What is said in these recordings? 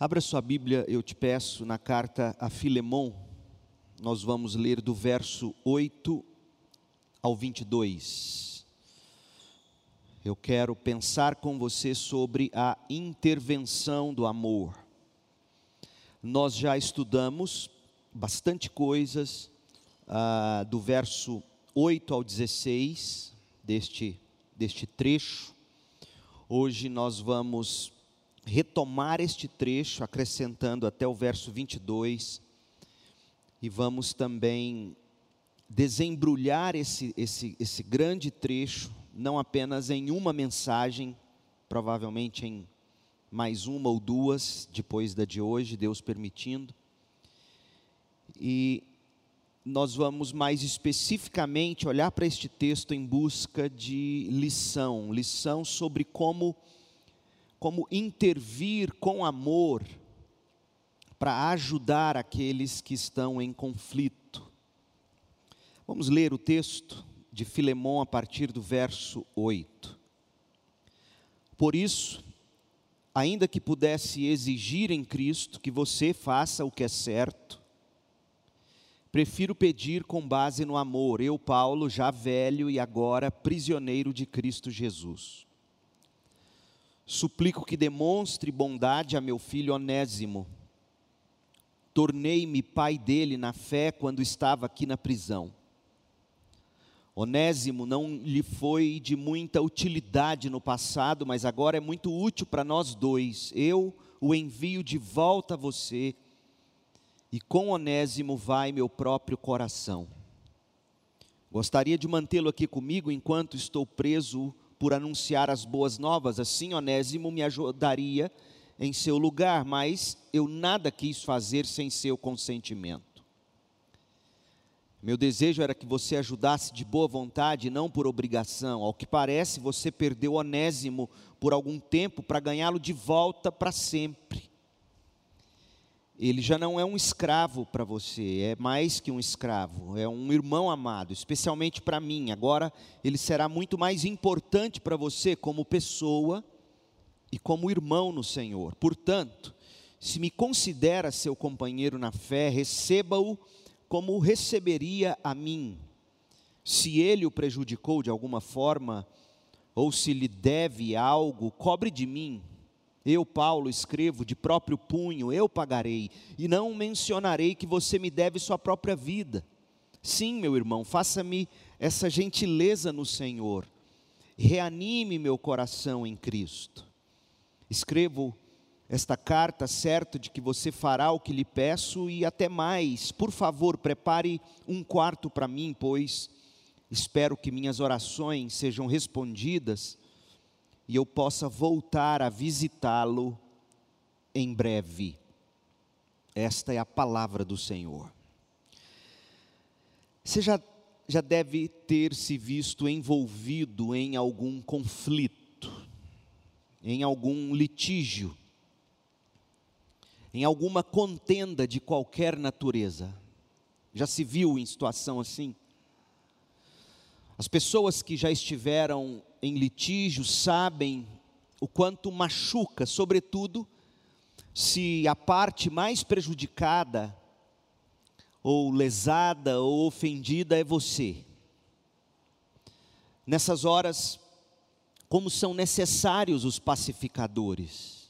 Abra sua Bíblia, eu te peço, na carta a Filemon, nós vamos ler do verso 8 ao 22. Eu quero pensar com você sobre a intervenção do amor. Nós já estudamos bastante coisas, ah, do verso 8 ao 16 deste, deste trecho. Hoje nós vamos retomar este trecho, acrescentando até o verso 22, e vamos também desembrulhar esse, esse, esse grande trecho, não apenas em uma mensagem, provavelmente em mais uma ou duas, depois da de hoje, Deus permitindo. E nós vamos mais especificamente olhar para este texto em busca de lição, lição sobre como como intervir com amor para ajudar aqueles que estão em conflito. Vamos ler o texto de Filemão a partir do verso 8. Por isso, ainda que pudesse exigir em Cristo que você faça o que é certo, prefiro pedir com base no amor, eu, Paulo, já velho e agora prisioneiro de Cristo Jesus Suplico que demonstre bondade a meu filho Onésimo. Tornei-me pai dele na fé quando estava aqui na prisão. Onésimo não lhe foi de muita utilidade no passado, mas agora é muito útil para nós dois. Eu o envio de volta a você, e com Onésimo vai meu próprio coração. Gostaria de mantê-lo aqui comigo enquanto estou preso por anunciar as boas novas, assim Onésimo me ajudaria em seu lugar, mas eu nada quis fazer sem seu consentimento. Meu desejo era que você ajudasse de boa vontade, não por obrigação. Ao que parece, você perdeu Onésimo por algum tempo para ganhá-lo de volta para sempre ele já não é um escravo para você, é mais que um escravo, é um irmão amado, especialmente para mim. Agora ele será muito mais importante para você como pessoa e como irmão no Senhor. Portanto, se me considera seu companheiro na fé, receba-o como receberia a mim. Se ele o prejudicou de alguma forma, ou se lhe deve algo, cobre de mim eu, Paulo, escrevo de próprio punho, eu pagarei, e não mencionarei que você me deve sua própria vida. Sim, meu irmão, faça-me essa gentileza no Senhor, reanime meu coração em Cristo. Escrevo esta carta certo de que você fará o que lhe peço e até mais. Por favor, prepare um quarto para mim, pois espero que minhas orações sejam respondidas e eu possa voltar a visitá-lo em breve. Esta é a palavra do Senhor. Você já, já deve ter se visto envolvido em algum conflito, em algum litígio, em alguma contenda de qualquer natureza. Já se viu em situação assim? As pessoas que já estiveram em litígio sabem o quanto machuca, sobretudo se a parte mais prejudicada, ou lesada, ou ofendida é você. Nessas horas, como são necessários os pacificadores.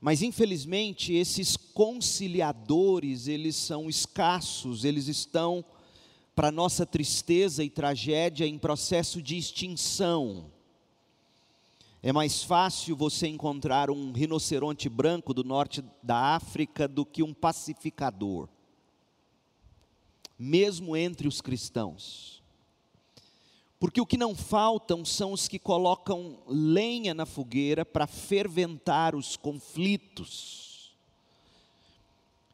Mas infelizmente esses conciliadores, eles são escassos, eles estão para nossa tristeza e tragédia em processo de extinção. É mais fácil você encontrar um rinoceronte branco do norte da África do que um pacificador, mesmo entre os cristãos. Porque o que não faltam são os que colocam lenha na fogueira para ferventar os conflitos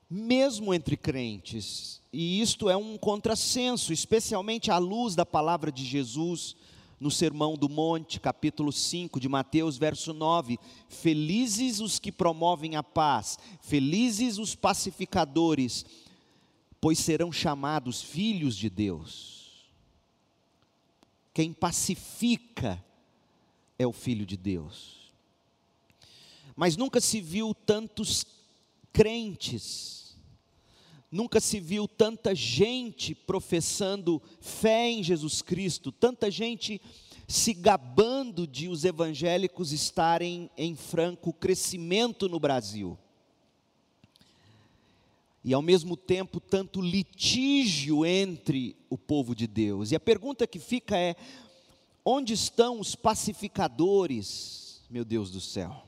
mesmo entre crentes. E isto é um contrassenso, especialmente à luz da palavra de Jesus no Sermão do Monte, capítulo 5 de Mateus, verso 9: Felizes os que promovem a paz, felizes os pacificadores, pois serão chamados filhos de Deus. Quem pacifica é o filho de Deus. mas nunca se viu tantos crentes, nunca se viu tanta gente professando fé em Jesus Cristo, tanta gente se gabando de os evangélicos estarem em franco crescimento no Brasil. E ao mesmo tempo, tanto litígio entre o povo de Deus. E a pergunta que fica é: onde estão os pacificadores, meu Deus do céu?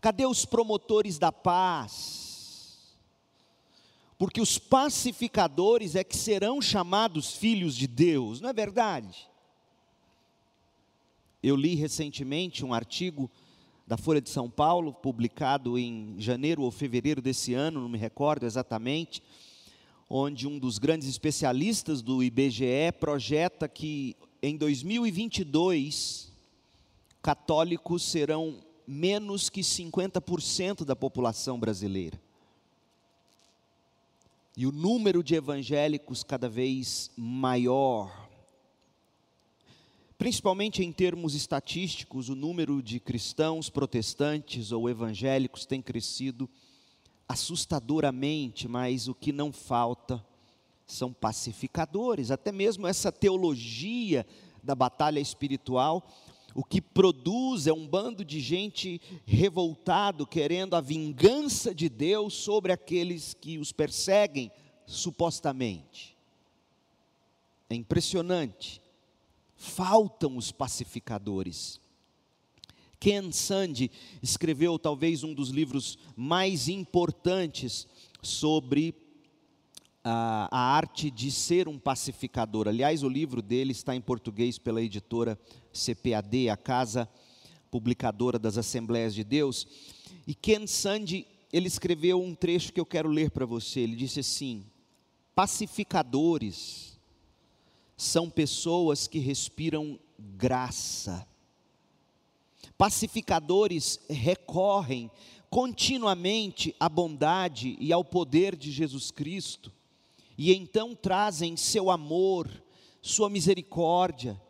Cadê os promotores da paz? Porque os pacificadores é que serão chamados filhos de Deus, não é verdade? Eu li recentemente um artigo da Folha de São Paulo, publicado em janeiro ou fevereiro desse ano, não me recordo exatamente, onde um dos grandes especialistas do IBGE projeta que em 2022 católicos serão menos que 50% da população brasileira. E o número de evangélicos cada vez maior. Principalmente em termos estatísticos, o número de cristãos protestantes ou evangélicos tem crescido assustadoramente, mas o que não falta são pacificadores, até mesmo essa teologia da batalha espiritual, o que produz é um bando de gente revoltado, querendo a vingança de Deus sobre aqueles que os perseguem, supostamente. É impressionante faltam os pacificadores. Ken Sande escreveu talvez um dos livros mais importantes sobre a, arte de ser um pacificador. Aliás, o livro dele está em português pela editora CPAD, a casa publicadora das Assembleias de Deus. E Ken Sande, ele escreveu um trecho que eu quero ler para você. Ele disse assim: pacificadores são pessoas que respiram graça. Pacificadores recorrem continuamente à bondade e ao poder de Jesus Cristo, e então trazem seu amor, sua misericórdia,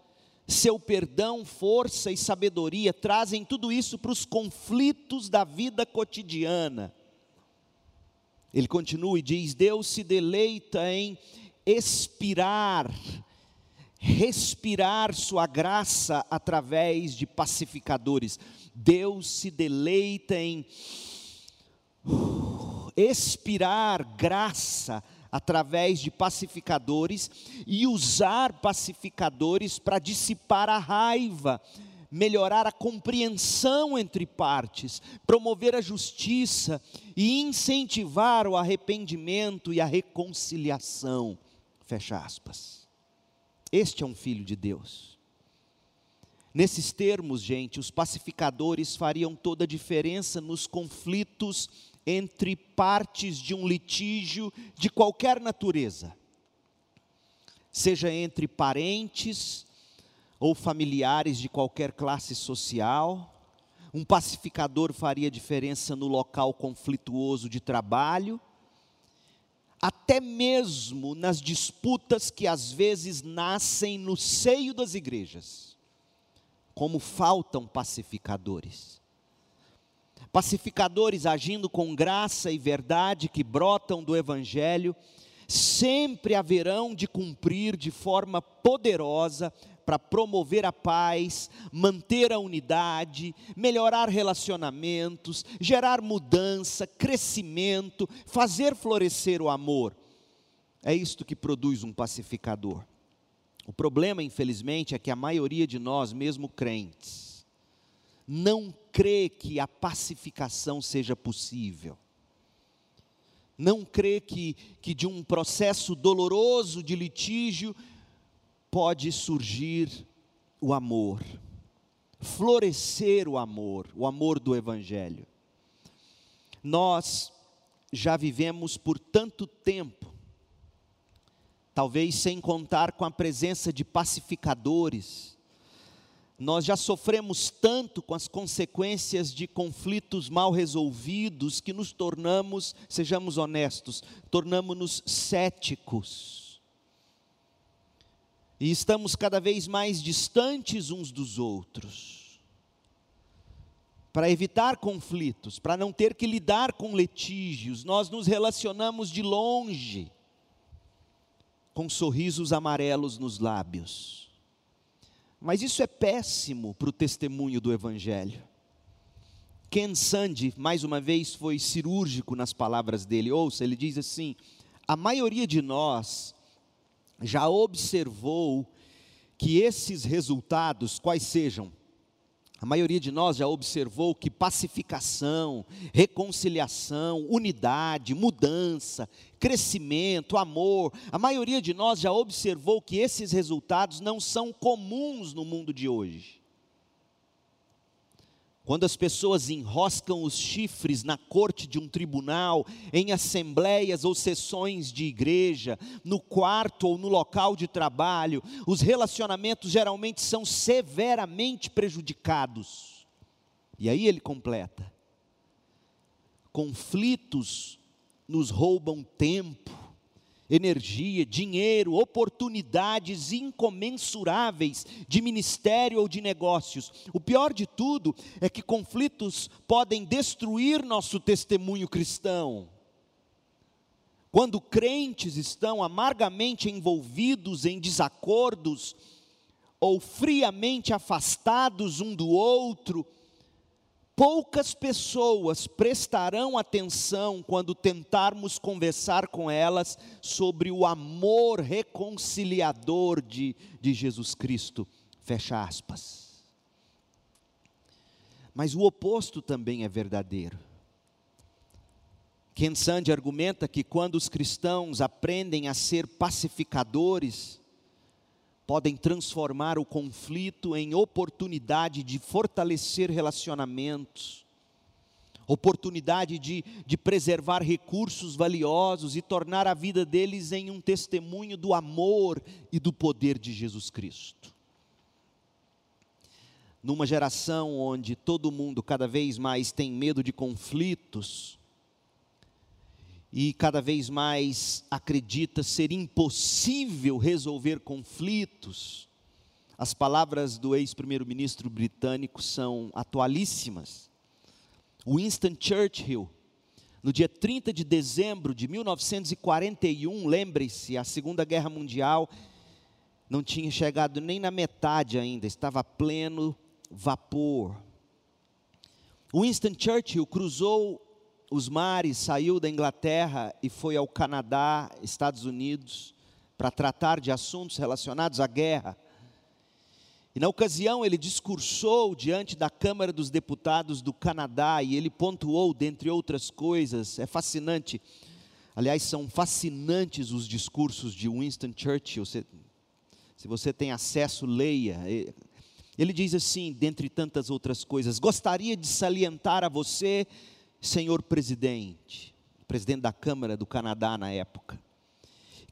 seu perdão, força e sabedoria, trazem tudo isso para os conflitos da vida cotidiana. Ele continua e diz: Deus se deleita em expirar respirar Sua graça através de pacificadores. Deus se deleita em expirar graça através de pacificadores e usar pacificadores para dissipar a raiva, melhorar a compreensão entre partes, promover a justiça e incentivar o arrependimento e a reconciliação. Fecha aspas. Este é um filho de Deus. Nesses termos, gente, os pacificadores fariam toda a diferença nos conflitos entre partes de um litígio de qualquer natureza, seja entre parentes ou familiares de qualquer classe social. Um pacificador faria diferença no local conflituoso de trabalho até mesmo nas disputas que às vezes nascem no seio das igrejas, como faltam pacificadores. Pacificadores agindo com graça e verdade que brotam do Evangelho, sempre haverão de cumprir de forma poderosa para promover a paz, manter a unidade, melhorar relacionamentos, gerar mudança, crescimento, fazer florescer o amor. É isto que produz um pacificador. O problema, infelizmente, é que a maioria de nós, mesmo crentes, não crê que a pacificação seja possível. Não crê que, que de um processo doloroso de litígio pode surgir o amor, florescer o amor, o amor do Evangelho. Nós já vivemos por tanto tempo, talvez sem contar com a presença de pacificadores, nós já sofremos tanto com as consequências de conflitos mal resolvidos que nos tornamos, sejamos honestos, tornamos-nos céticos e estamos cada vez mais distantes uns dos outros. para evitar conflitos, para não ter que lidar com litígios, nós nos relacionamos de longe, com sorrisos amarelos nos lábios. Mas isso é péssimo para o testemunho do Evangelho. Ken Sande, mais uma vez, foi cirúrgico nas palavras dele. Ouça, ele diz assim: a maioria de nós já observou que esses resultados, quais sejam, a maioria de nós já observou que pacificação, reconciliação, unidade, mudança, crescimento, amor, a maioria de nós já observou que esses resultados não são comuns no mundo de hoje. Quando as pessoas enroscam os chifres na corte de um tribunal, em assembleias ou sessões de igreja, no quarto ou no local de trabalho, os relacionamentos geralmente são severamente prejudicados. E aí ele completa: conflitos nos roubam tempo, energia, dinheiro, oportunidades incomensuráveis de ministério ou de negócios. O pior de tudo é que conflitos podem destruir nosso testemunho cristão. Quando crentes estão amargamente envolvidos em desacordos, ou friamente afastados um do outro, Poucas pessoas prestarão atenção quando tentarmos conversar com elas sobre o amor reconciliador de, de Jesus Cristo. Fecha aspas. Mas o oposto também é verdadeiro. Ken Sande argumenta que quando os cristãos aprendem a ser pacificadores, podem transformar o conflito em oportunidade de fortalecer relacionamentos, oportunidade de, de preservar recursos valiosos e tornar a vida deles em um testemunho do amor e do poder de Jesus Cristo. Numa geração onde todo mundo cada vez mais tem medo de conflitos, e cada vez mais acredita ser impossível resolver conflitos. As palavras do ex-primeiro-ministro britânico são atualíssimas. Winston Churchill, no dia 30 de dezembro de 1941, lembre-se, a Segunda Guerra Mundial não tinha chegado nem na metade ainda, estava a pleno vapor. Winston Churchill cruzou os mares, saiu da Inglaterra e foi ao Canadá, Estados Unidos, para tratar de assuntos relacionados à guerra. E na ocasião ele discursou diante da Câmara dos Deputados do Canadá e ele pontuou, dentre outras coisas, é fascinante, aliás, são fascinantes os discursos de Winston Churchill. Se, se você tem acesso, leia. Ele diz assim, dentre tantas outras coisas: gostaria de salientar a você senhor presidente, presidente da Câmara do Canadá na época,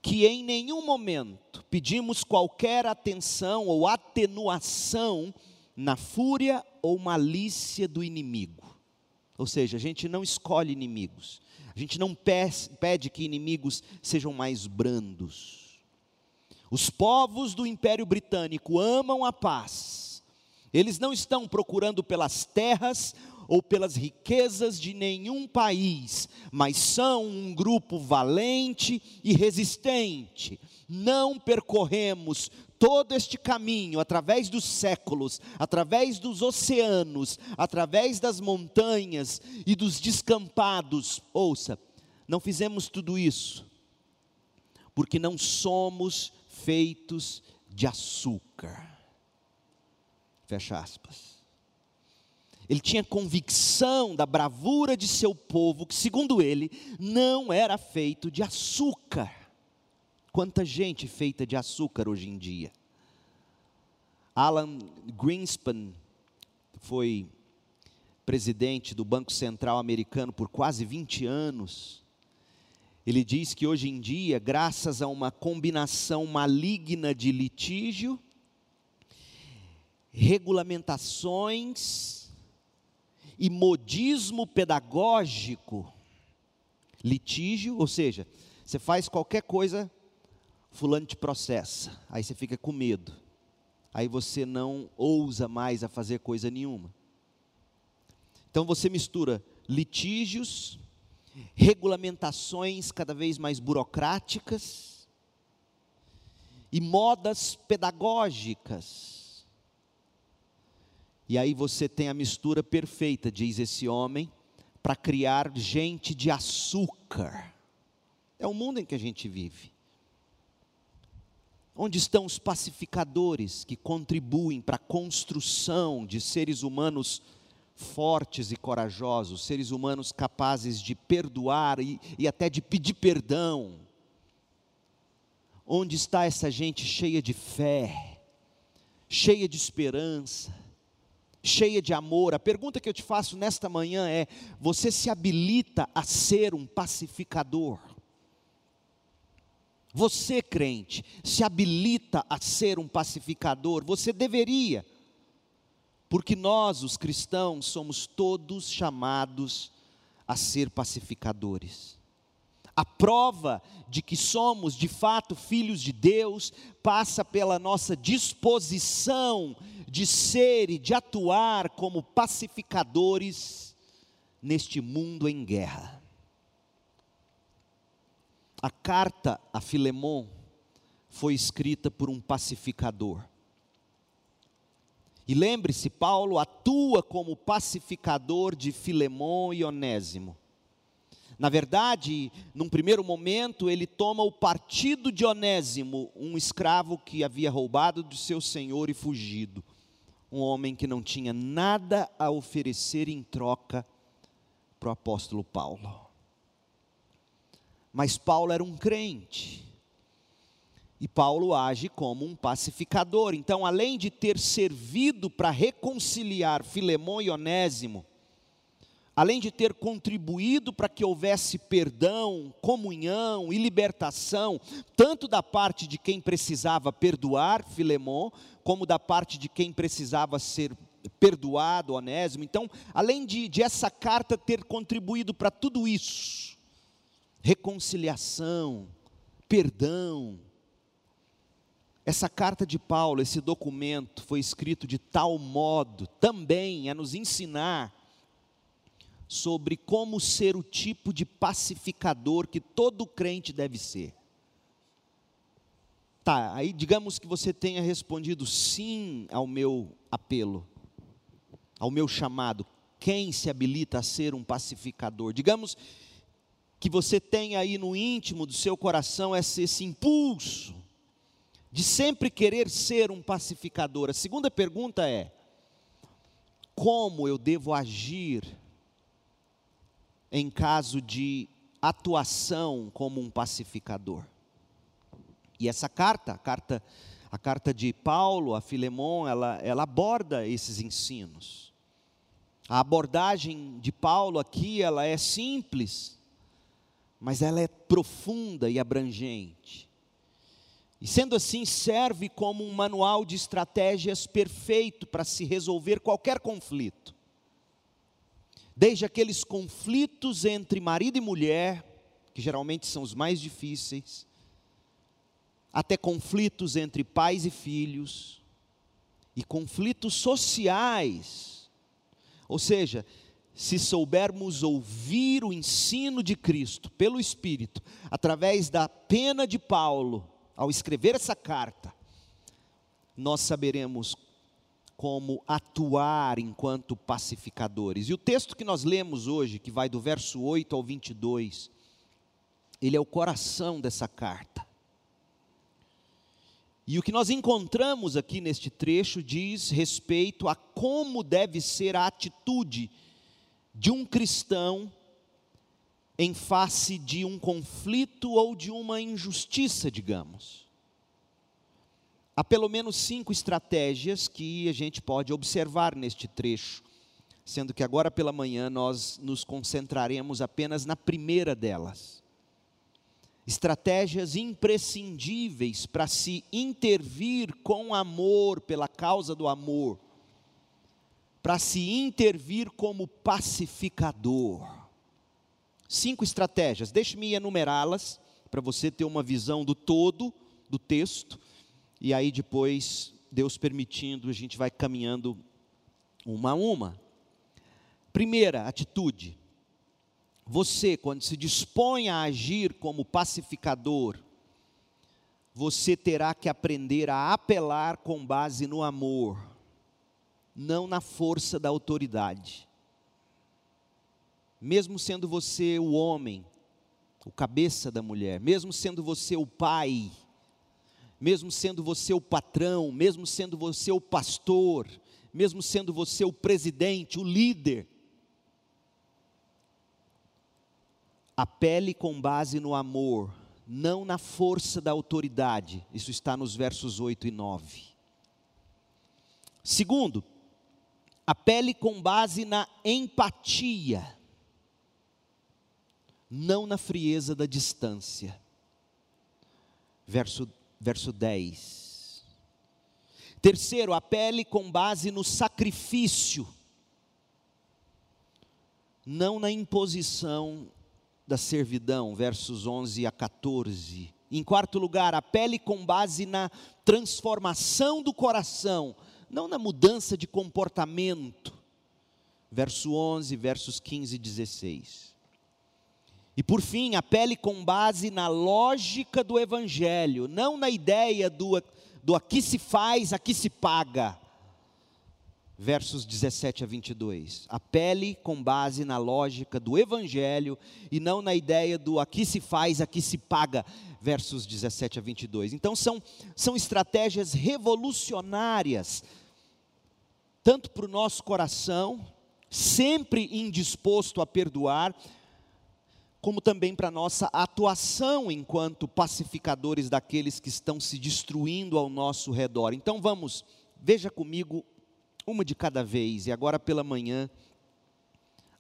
que em nenhum momento pedimos qualquer atenção ou atenuação na fúria ou malícia do inimigo. Ou seja, a gente não escolhe inimigos, a gente não pede que inimigos sejam mais brandos. Os povos do Império Britânico amam a paz, eles não estão procurando pelas terras ou pelas riquezas de nenhum país, mas são um grupo valente e resistente. Não percorremos todo este caminho através dos séculos, através dos oceanos, através das montanhas e dos descampados. Ouça, não fizemos tudo isso porque não somos feitos de açúcar. Fecha aspas. Ele tinha convicção da bravura de seu povo, que, segundo ele, não era feito de açúcar. Quanta gente feita de açúcar hoje em dia. Alan Greenspan foi presidente do Banco Central americano por quase 20 anos. Ele diz que hoje em dia, graças a uma combinação maligna de litígio, regulamentações e modismo pedagógico, litígio, ou seja, você faz qualquer coisa, fulano te processa, aí você fica com medo, aí você não ousa mais a fazer coisa nenhuma. Então você mistura litígios, regulamentações cada vez mais burocráticas e modas pedagógicas. E aí você tem a mistura perfeita, diz esse homem, para criar gente de açúcar. É o mundo em que a gente vive. Onde estão os pacificadores que contribuem para a construção de seres humanos fortes e corajosos, seres humanos capazes de perdoar e, e até de pedir perdão? Onde está essa gente cheia de fé, cheia de esperança, cheia de amor? A pergunta que eu te faço nesta manhã é: você se habilita a ser um pacificador? Você, crente, se habilita a ser um pacificador, você deveria, porque nós, os cristãos, somos todos chamados a ser pacificadores. A prova de que somos de fato filhos de Deus passa pela nossa disposição de ser e de atuar como pacificadores neste mundo em guerra. A carta a Filemon foi escrita por um pacificador. E lembre-se, Paulo atua como pacificador de Filemon e Onésimo. Na verdade, num primeiro momento, ele toma o partido de Onésimo, um escravo que havia roubado do seu senhor e fugido. Um homem que não tinha nada a oferecer em troca para o apóstolo Paulo. Mas Paulo era um crente. E Paulo age como um pacificador. Então, além de ter servido para reconciliar Filemão e Onésimo, além de ter contribuído para que houvesse perdão, comunhão e libertação, tanto da parte de quem precisava perdoar Filemão, como da parte de quem precisava ser perdoado, Onésimo. Então, além de, de essa carta ter contribuído para tudo isso, reconciliação, perdão. Essa carta de Paulo, esse documento, foi escrito de tal modo também a nos ensinar sobre como ser o tipo de pacificador que todo crente deve ser. Tá, aí digamos que você tenha respondido sim ao meu apelo, ao meu chamado. Quem se habilita a ser um pacificador? Digamos que você tem aí no íntimo do seu coração esse, esse impulso de sempre querer ser um pacificador. A segunda pergunta é: como eu devo agir em caso de atuação como um pacificador? E essa carta, a carta, a carta de Paulo a Filemon, ela, ela aborda esses ensinos. A abordagem de Paulo aqui, ela é simples, mas ela é profunda e abrangente. E sendo assim, serve como um manual de estratégias perfeito para se resolver qualquer conflito. Desde aqueles conflitos entre marido e mulher, que geralmente são os mais difíceis, até conflitos entre pais e filhos, e conflitos sociais. Ou seja, se soubermos ouvir o ensino de Cristo pelo Espírito, através da pena de Paulo, ao escrever essa carta, nós saberemos como atuar enquanto pacificadores. E o texto que nós lemos hoje, que vai do verso 8 ao 22, ele é o coração dessa carta. E o que nós encontramos aqui neste trecho diz respeito a como deve ser a atitude de um cristão em face de um conflito ou de uma injustiça, digamos. Há pelo menos cinco estratégias que a gente pode observar neste trecho, sendo que agora pela manhã nós nos concentraremos apenas na primeira delas. Estratégias imprescindíveis para se intervir com amor, pela causa do amor para se intervir como pacificador. Cinco estratégias, deixe-me enumerá-las para você ter uma visão do todo do texto, e aí depois, Deus permitindo, a gente vai caminhando uma a uma. Primeira atitude: você, quando se dispõe a agir como pacificador, você terá que aprender a apelar com base no amor, não na força da autoridade. Mesmo sendo você o homem, o cabeça da mulher, mesmo sendo você o pai, mesmo sendo você o patrão, mesmo sendo você o pastor, mesmo sendo você o presidente, o líder, apele com base no amor, não na força da autoridade. Isso está nos versos 8 e 9. Segundo, apele com base na empatia, não na frieza da distância. Verso, verso 10. Terceiro, apele com base no sacrifício, não na imposição da servidão, versos 11 a 14. Em quarto lugar, apele com base na transformação do coração, não na mudança de comportamento. Verso 11, versos 15 e 16. E por fim, apele com base na lógica do Evangelho, não na ideia do, do aqui se faz, aqui se paga versos 17 a 22. Apele com base na lógica do Evangelho e não na ideia do aqui se faz, aqui se paga, versos 17 a 22. Então, são, são estratégias revolucionárias, tanto para o nosso coração, sempre indisposto a perdoar, como também para a nossa atuação enquanto pacificadores daqueles que estão se destruindo ao nosso redor. Então, vamos, veja comigo uma de cada vez, e agora pela manhã,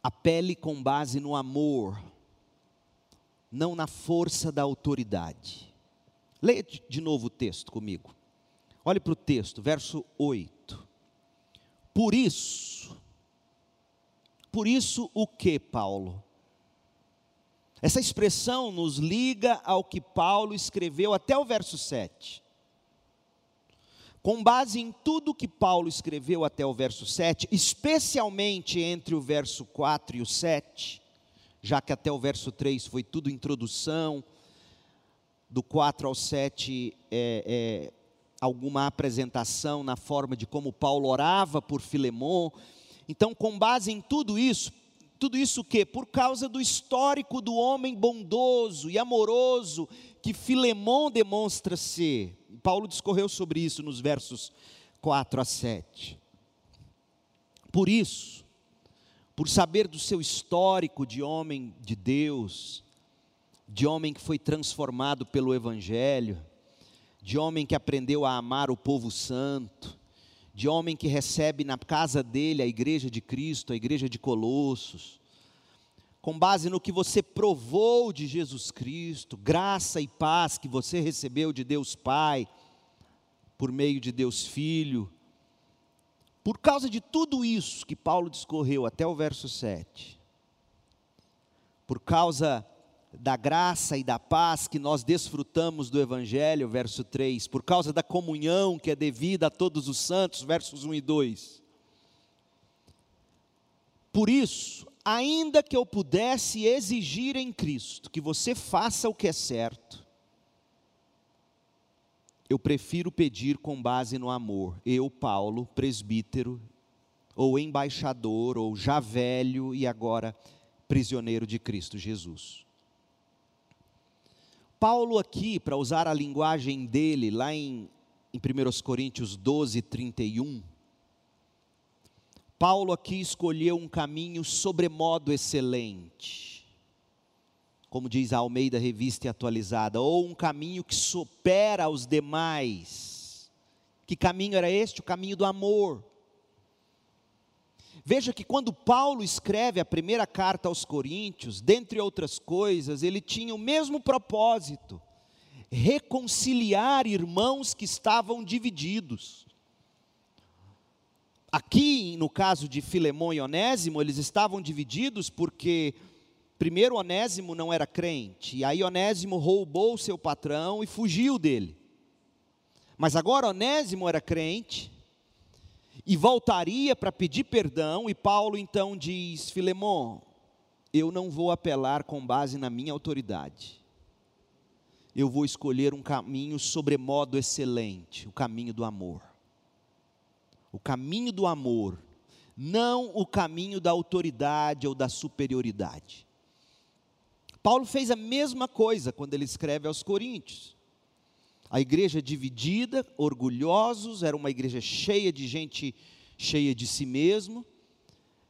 apele com base no amor, não na força da autoridade. Leia de novo o texto comigo. Olhe para o texto, verso 8. Por isso, por isso o que, Paulo? Essa expressão nos liga ao que Paulo escreveu até o verso 7 com base em tudo que Paulo escreveu até o verso 7, especialmente entre o verso 4 e o 7, já que até o verso 3 foi tudo introdução, do 4 ao 7 é, é, alguma apresentação na forma de como Paulo orava por Filemon. Então, com base em tudo isso, tudo isso o quê? Por causa do histórico do homem bondoso e amoroso que Filemon demonstra ser. Paulo discorreu sobre isso nos versos 4 a 7. Por isso, por saber do seu histórico de homem de Deus, de homem que foi transformado pelo Evangelho, de homem que aprendeu a amar o povo santo, de homem que recebe na casa dele a igreja de Cristo, a igreja de Colossos, com base no que você provou de Jesus Cristo, graça e paz que você recebeu de Deus Pai, por meio de Deus Filho, por causa de tudo isso que Paulo discorreu até o verso 7, por causa da graça e da paz que nós desfrutamos do Evangelho, verso 3, por causa da comunhão que é devida a todos os santos, versos 1 e 2. Por isso, ainda que eu pudesse exigir em Cristo que você faça o que é certo, eu prefiro pedir com base no amor. Eu, Paulo, presbítero, ou embaixador, ou já velho e agora prisioneiro de Cristo Jesus. Paulo, aqui, para usar a linguagem dele, lá em, em 1 Coríntios 12, 31, Paulo aqui escolheu um caminho sobremodo excelente, como diz a Almeida Revista Atualizada, ou um caminho que supera os demais. Que caminho era este? O caminho do amor. Veja que quando Paulo escreve a primeira carta aos Coríntios, dentre outras coisas, ele tinha o mesmo propósito: reconciliar irmãos que estavam divididos. Aqui, no caso de Filemão e Onésimo, eles estavam divididos porque, primeiro, Onésimo não era crente, e aí Onésimo roubou seu patrão e fugiu dele. Mas agora Onésimo era crente, e voltaria para pedir perdão, e Paulo então diz: Filemon, eu não vou apelar com base na minha autoridade, eu vou escolher um caminho sobremodo excelente o caminho do amor. O caminho do amor, não o caminho da autoridade ou da superioridade. Paulo fez a mesma coisa quando ele escreve aos Coríntios. A igreja dividida, orgulhosos, era uma igreja cheia de gente cheia de si mesmo,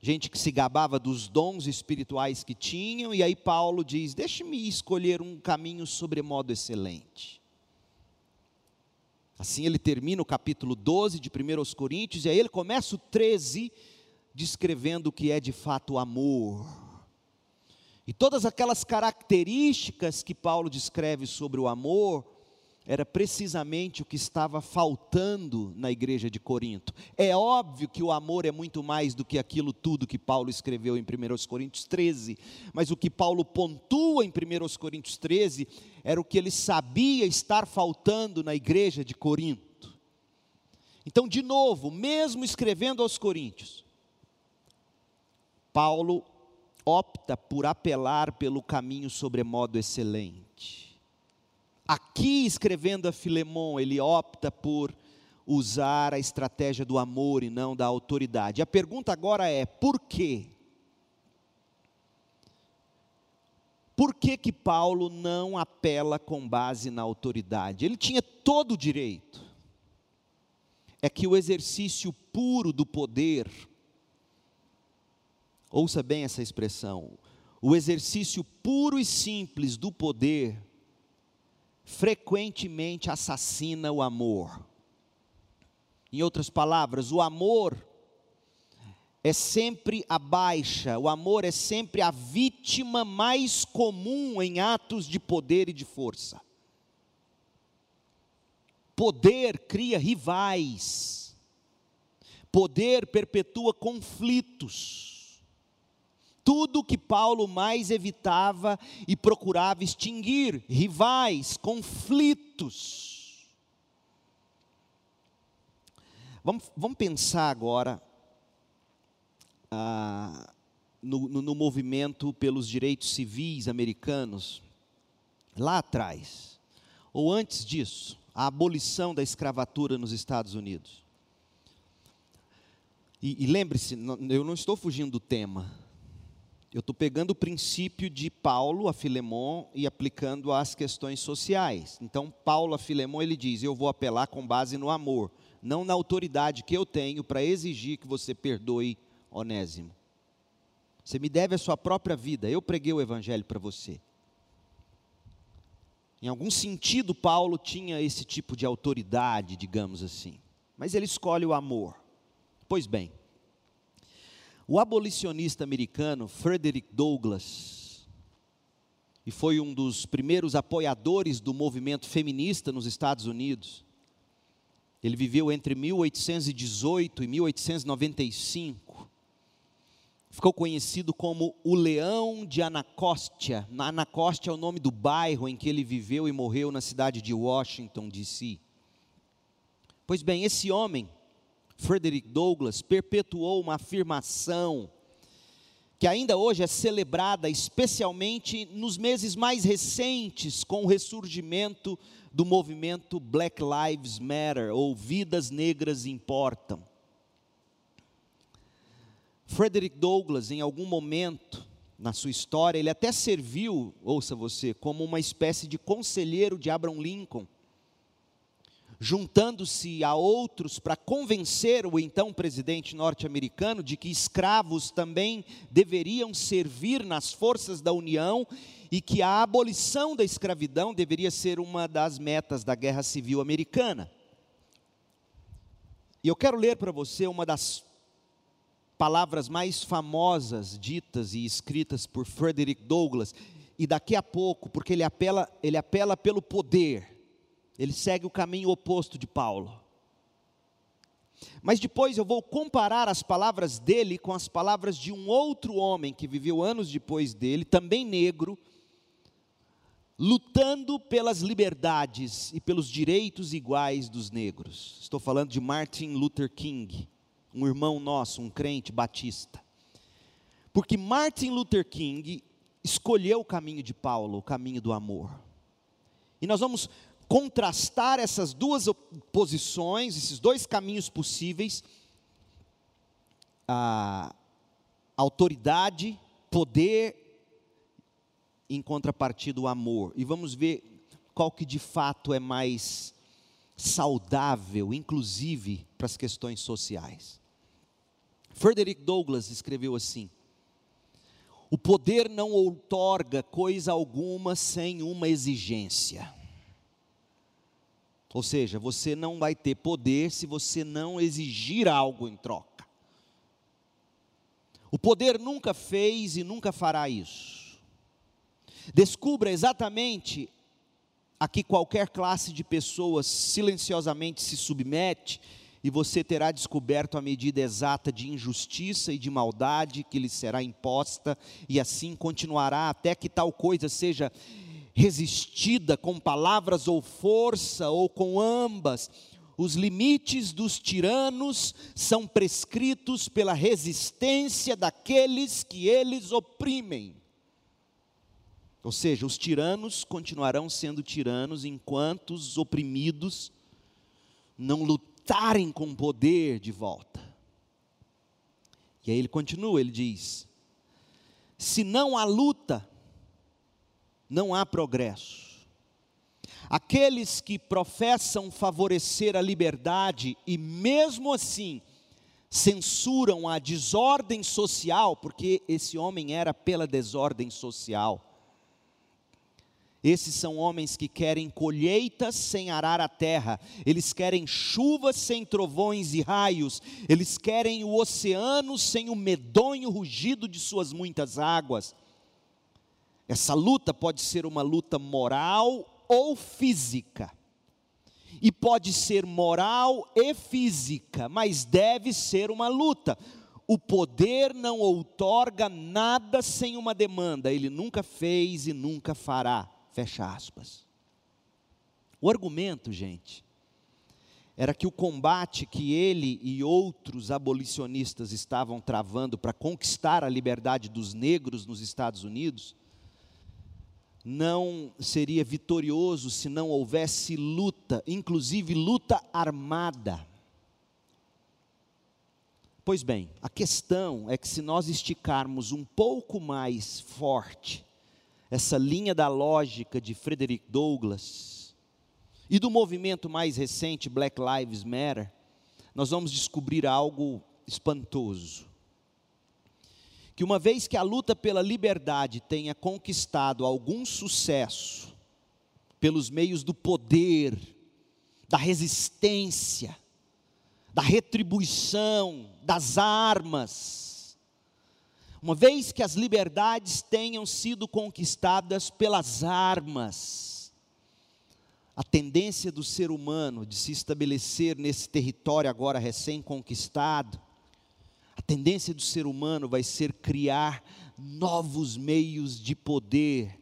gente que se gabava dos dons espirituais que tinham, e aí Paulo diz: Deixe-me escolher um caminho sobremodo excelente. Assim ele termina o capítulo 12 de 1 Coríntios, e aí ele começa o 13 descrevendo o que é de fato o amor. E todas aquelas características que Paulo descreve sobre o amor, era precisamente o que estava faltando na igreja de Corinto. É óbvio que o amor é muito mais do que aquilo tudo que Paulo escreveu em 1 Coríntios 13, mas o que Paulo pontua em 1 Coríntios 13 era o que ele sabia estar faltando na igreja de Corinto. Então, de novo, mesmo escrevendo aos Coríntios, Paulo opta por apelar pelo caminho sobremodo excelente Aqui, escrevendo a Filemon, ele opta por usar a estratégia do amor e não da autoridade. A pergunta agora é: por quê? Por que, que Paulo não apela com base na autoridade? Ele tinha todo o direito. É que o exercício puro do poder, ouça bem essa expressão, o exercício puro e simples do poder frequentemente assassina o amor. Em outras palavras, o amor é sempre a baixa, o amor é sempre a vítima mais comum em atos de poder e de força. Poder cria rivais, poder perpetua conflitos tudo que Paulo mais evitava e procurava extinguir: rivais, conflitos. Vamos, vamos pensar agora ah, no, no, no movimento pelos direitos civis americanos, lá atrás, ou antes disso, a abolição da escravatura nos Estados Unidos. E, e lembre-se, eu não estou fugindo do tema eu estou pegando o princípio de Paulo a Filemon e aplicando às questões sociais. Então, Paulo a Filemon, ele diz: Eu vou apelar com base no amor, não na autoridade que eu tenho para exigir que você perdoe Onésimo. Você me deve a sua própria vida, eu preguei o evangelho para você. Em algum sentido, Paulo tinha esse tipo de autoridade, digamos assim, mas ele escolhe o amor. Pois bem, o abolicionista americano Frederick Douglass, e foi um dos primeiros apoiadores do movimento feminista nos Estados Unidos, ele viveu entre 1818 e 1895. Ficou conhecido como o Leão de Anacostia. Anacostia é o nome do bairro em que ele viveu e morreu na cidade de Washington, D.C. Pois bem, esse homem Frederick Douglass perpetuou uma afirmação que ainda hoje é celebrada especialmente nos meses mais recentes com o ressurgimento do movimento Black Lives Matter ou Vidas Negras Importam. Frederick Douglass, em algum momento na sua história, ele até serviu, ouça você, como uma espécie de conselheiro de Abraham Lincoln juntando-se a outros para convencer o então presidente norte-americano de que escravos também deveriam servir nas forças da União e que a abolição da escravidão deveria ser uma das metas da Guerra Civil Americana. E eu quero ler para você uma das palavras mais famosas ditas e escritas por Frederick Douglass, e daqui a pouco, porque ele apela, ele apela pelo poder, ele segue o caminho oposto de Paulo. Mas depois eu vou comparar as palavras dele com as palavras de um outro homem que viveu anos depois dele, também negro, lutando pelas liberdades e pelos direitos iguais dos negros. Estou falando de Martin Luther King, um irmão nosso, um crente batista. Porque Martin Luther King escolheu o caminho de Paulo, o caminho do amor. E nós vamos contrastar essas duas posições, esses dois caminhos possíveis, a autoridade, poder, em contrapartida o amor. E vamos ver qual que de fato é mais saudável, inclusive para as questões sociais. Frederick Douglass escreveu assim: O poder não outorga coisa alguma sem uma exigência. Ou seja, você não vai ter poder se você não exigir algo em troca. O poder nunca fez e nunca fará isso. Descubra exatamente a que qualquer classe de pessoas silenciosamente se submete, e você terá descoberto a medida exata de injustiça e de maldade que lhe será imposta, e assim continuará até que tal coisa seja resistida com palavras ou força, ou com ambas. Os limites dos tiranos são prescritos pela resistência daqueles que eles oprimem. Ou seja, os tiranos continuarão sendo tiranos enquanto os oprimidos não lutarem com poder de volta. E aí ele continua, ele diz: se não há luta, não há progresso. Aqueles que professam favorecer a liberdade e mesmo assim censuram a desordem social, porque esse homem era pela desordem social esses são homens que querem colheitas sem arar a terra, eles querem chuvas sem trovões e raios, eles querem o oceano sem o medonho rugido de suas muitas águas. Essa luta pode ser uma luta moral ou física, e pode ser moral e física, mas deve ser uma luta. O poder não outorga nada sem uma demanda, ele nunca fez e nunca fará. Fecha aspas. O argumento, gente, era que o combate que ele e outros abolicionistas estavam travando para conquistar a liberdade dos negros nos Estados Unidos não seria vitorioso se não houvesse luta, inclusive luta armada. Pois bem, a questão é que se nós esticarmos um pouco mais forte essa linha da lógica de Frederick Douglass e do movimento mais recente Black Lives Matter, nós vamos descobrir algo espantoso. Que uma vez que a luta pela liberdade tenha conquistado algum sucesso, pelos meios do poder, da resistência, da retribuição, das armas, uma vez que as liberdades tenham sido conquistadas pelas armas, a tendência do ser humano de se estabelecer nesse território agora recém-conquistado, tendência do ser humano vai ser criar novos meios de poder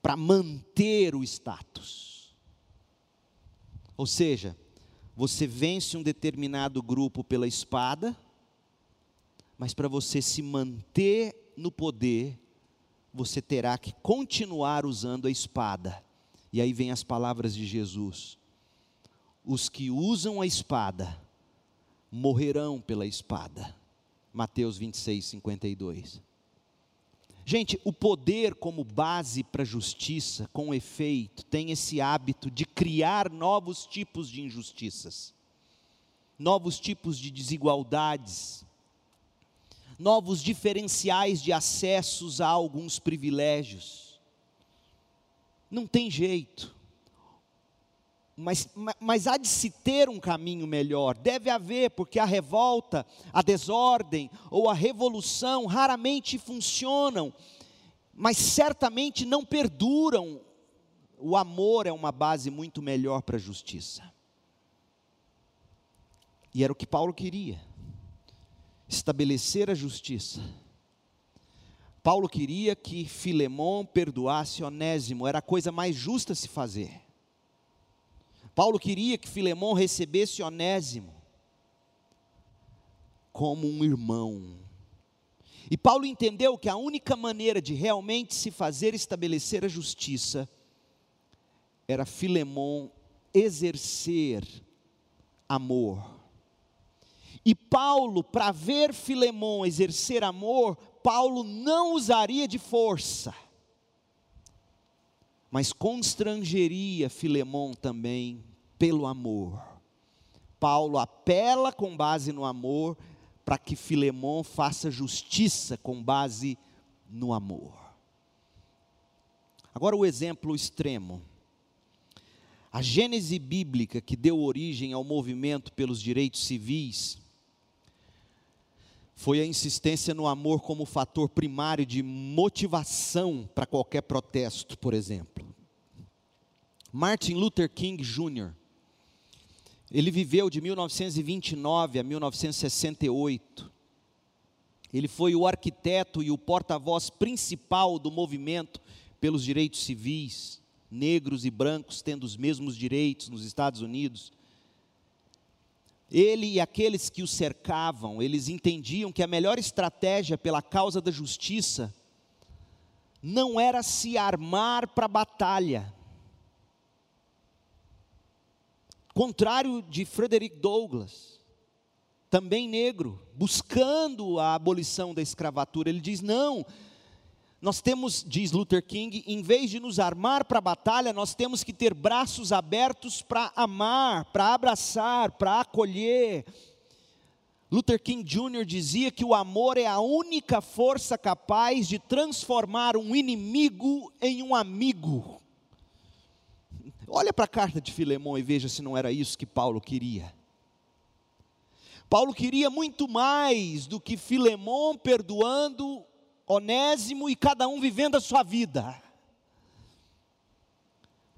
para manter o status. Ou seja, você vence um determinado grupo pela espada, mas para você se manter no poder, você terá que continuar usando a espada. E aí vem as palavras de Jesus: os que usam a espada morrerão pela espada. Mateus 26, 52. Gente, o poder como base para a justiça, com efeito, tem esse hábito de criar novos tipos de injustiças, novos tipos de desigualdades, novos diferenciais de acessos a alguns privilégios. Não tem jeito. Mas, mas há de se ter um caminho melhor, deve haver, porque a revolta, a desordem ou a revolução raramente funcionam, mas certamente não perduram. O amor é uma base muito melhor para a justiça. E era o que Paulo queria estabelecer a justiça. Paulo queria que Filemão perdoasse Onésimo, era a coisa mais justa a se fazer. Paulo queria que Filemão recebesse Onésimo. como um irmão. E Paulo entendeu que a única maneira de realmente se fazer estabelecer a justiça era Filemon exercer amor. E Paulo, para ver Filemon exercer amor, Paulo não usaria de força, mas constrangeria Filemon também pelo amor. Paulo apela com base no amor para que Filemon faça justiça com base no amor. Agora o exemplo extremo. A gênese bíblica que deu origem ao movimento pelos direitos civis foi a insistência no amor como fator primário de motivação para qualquer protesto, por exemplo. Martin Luther King Jr. Ele viveu de 1929 a 1968. Ele foi o arquiteto e o porta-voz principal do movimento pelos direitos civis, negros e brancos tendo os mesmos direitos nos Estados Unidos. Ele e aqueles que o cercavam, eles entendiam que a melhor estratégia pela causa da justiça não era se armar para a batalha, Contrário de Frederick Douglass, também negro, buscando a abolição da escravatura, ele diz: não, nós temos, diz Luther King, em vez de nos armar para a batalha, nós temos que ter braços abertos para amar, para abraçar, para acolher. Luther King Jr. dizia que o amor é a única força capaz de transformar um inimigo em um amigo. Olha para a carta de Filemão e veja se não era isso que Paulo queria. Paulo queria muito mais do que Filemão perdoando Onésimo e cada um vivendo a sua vida.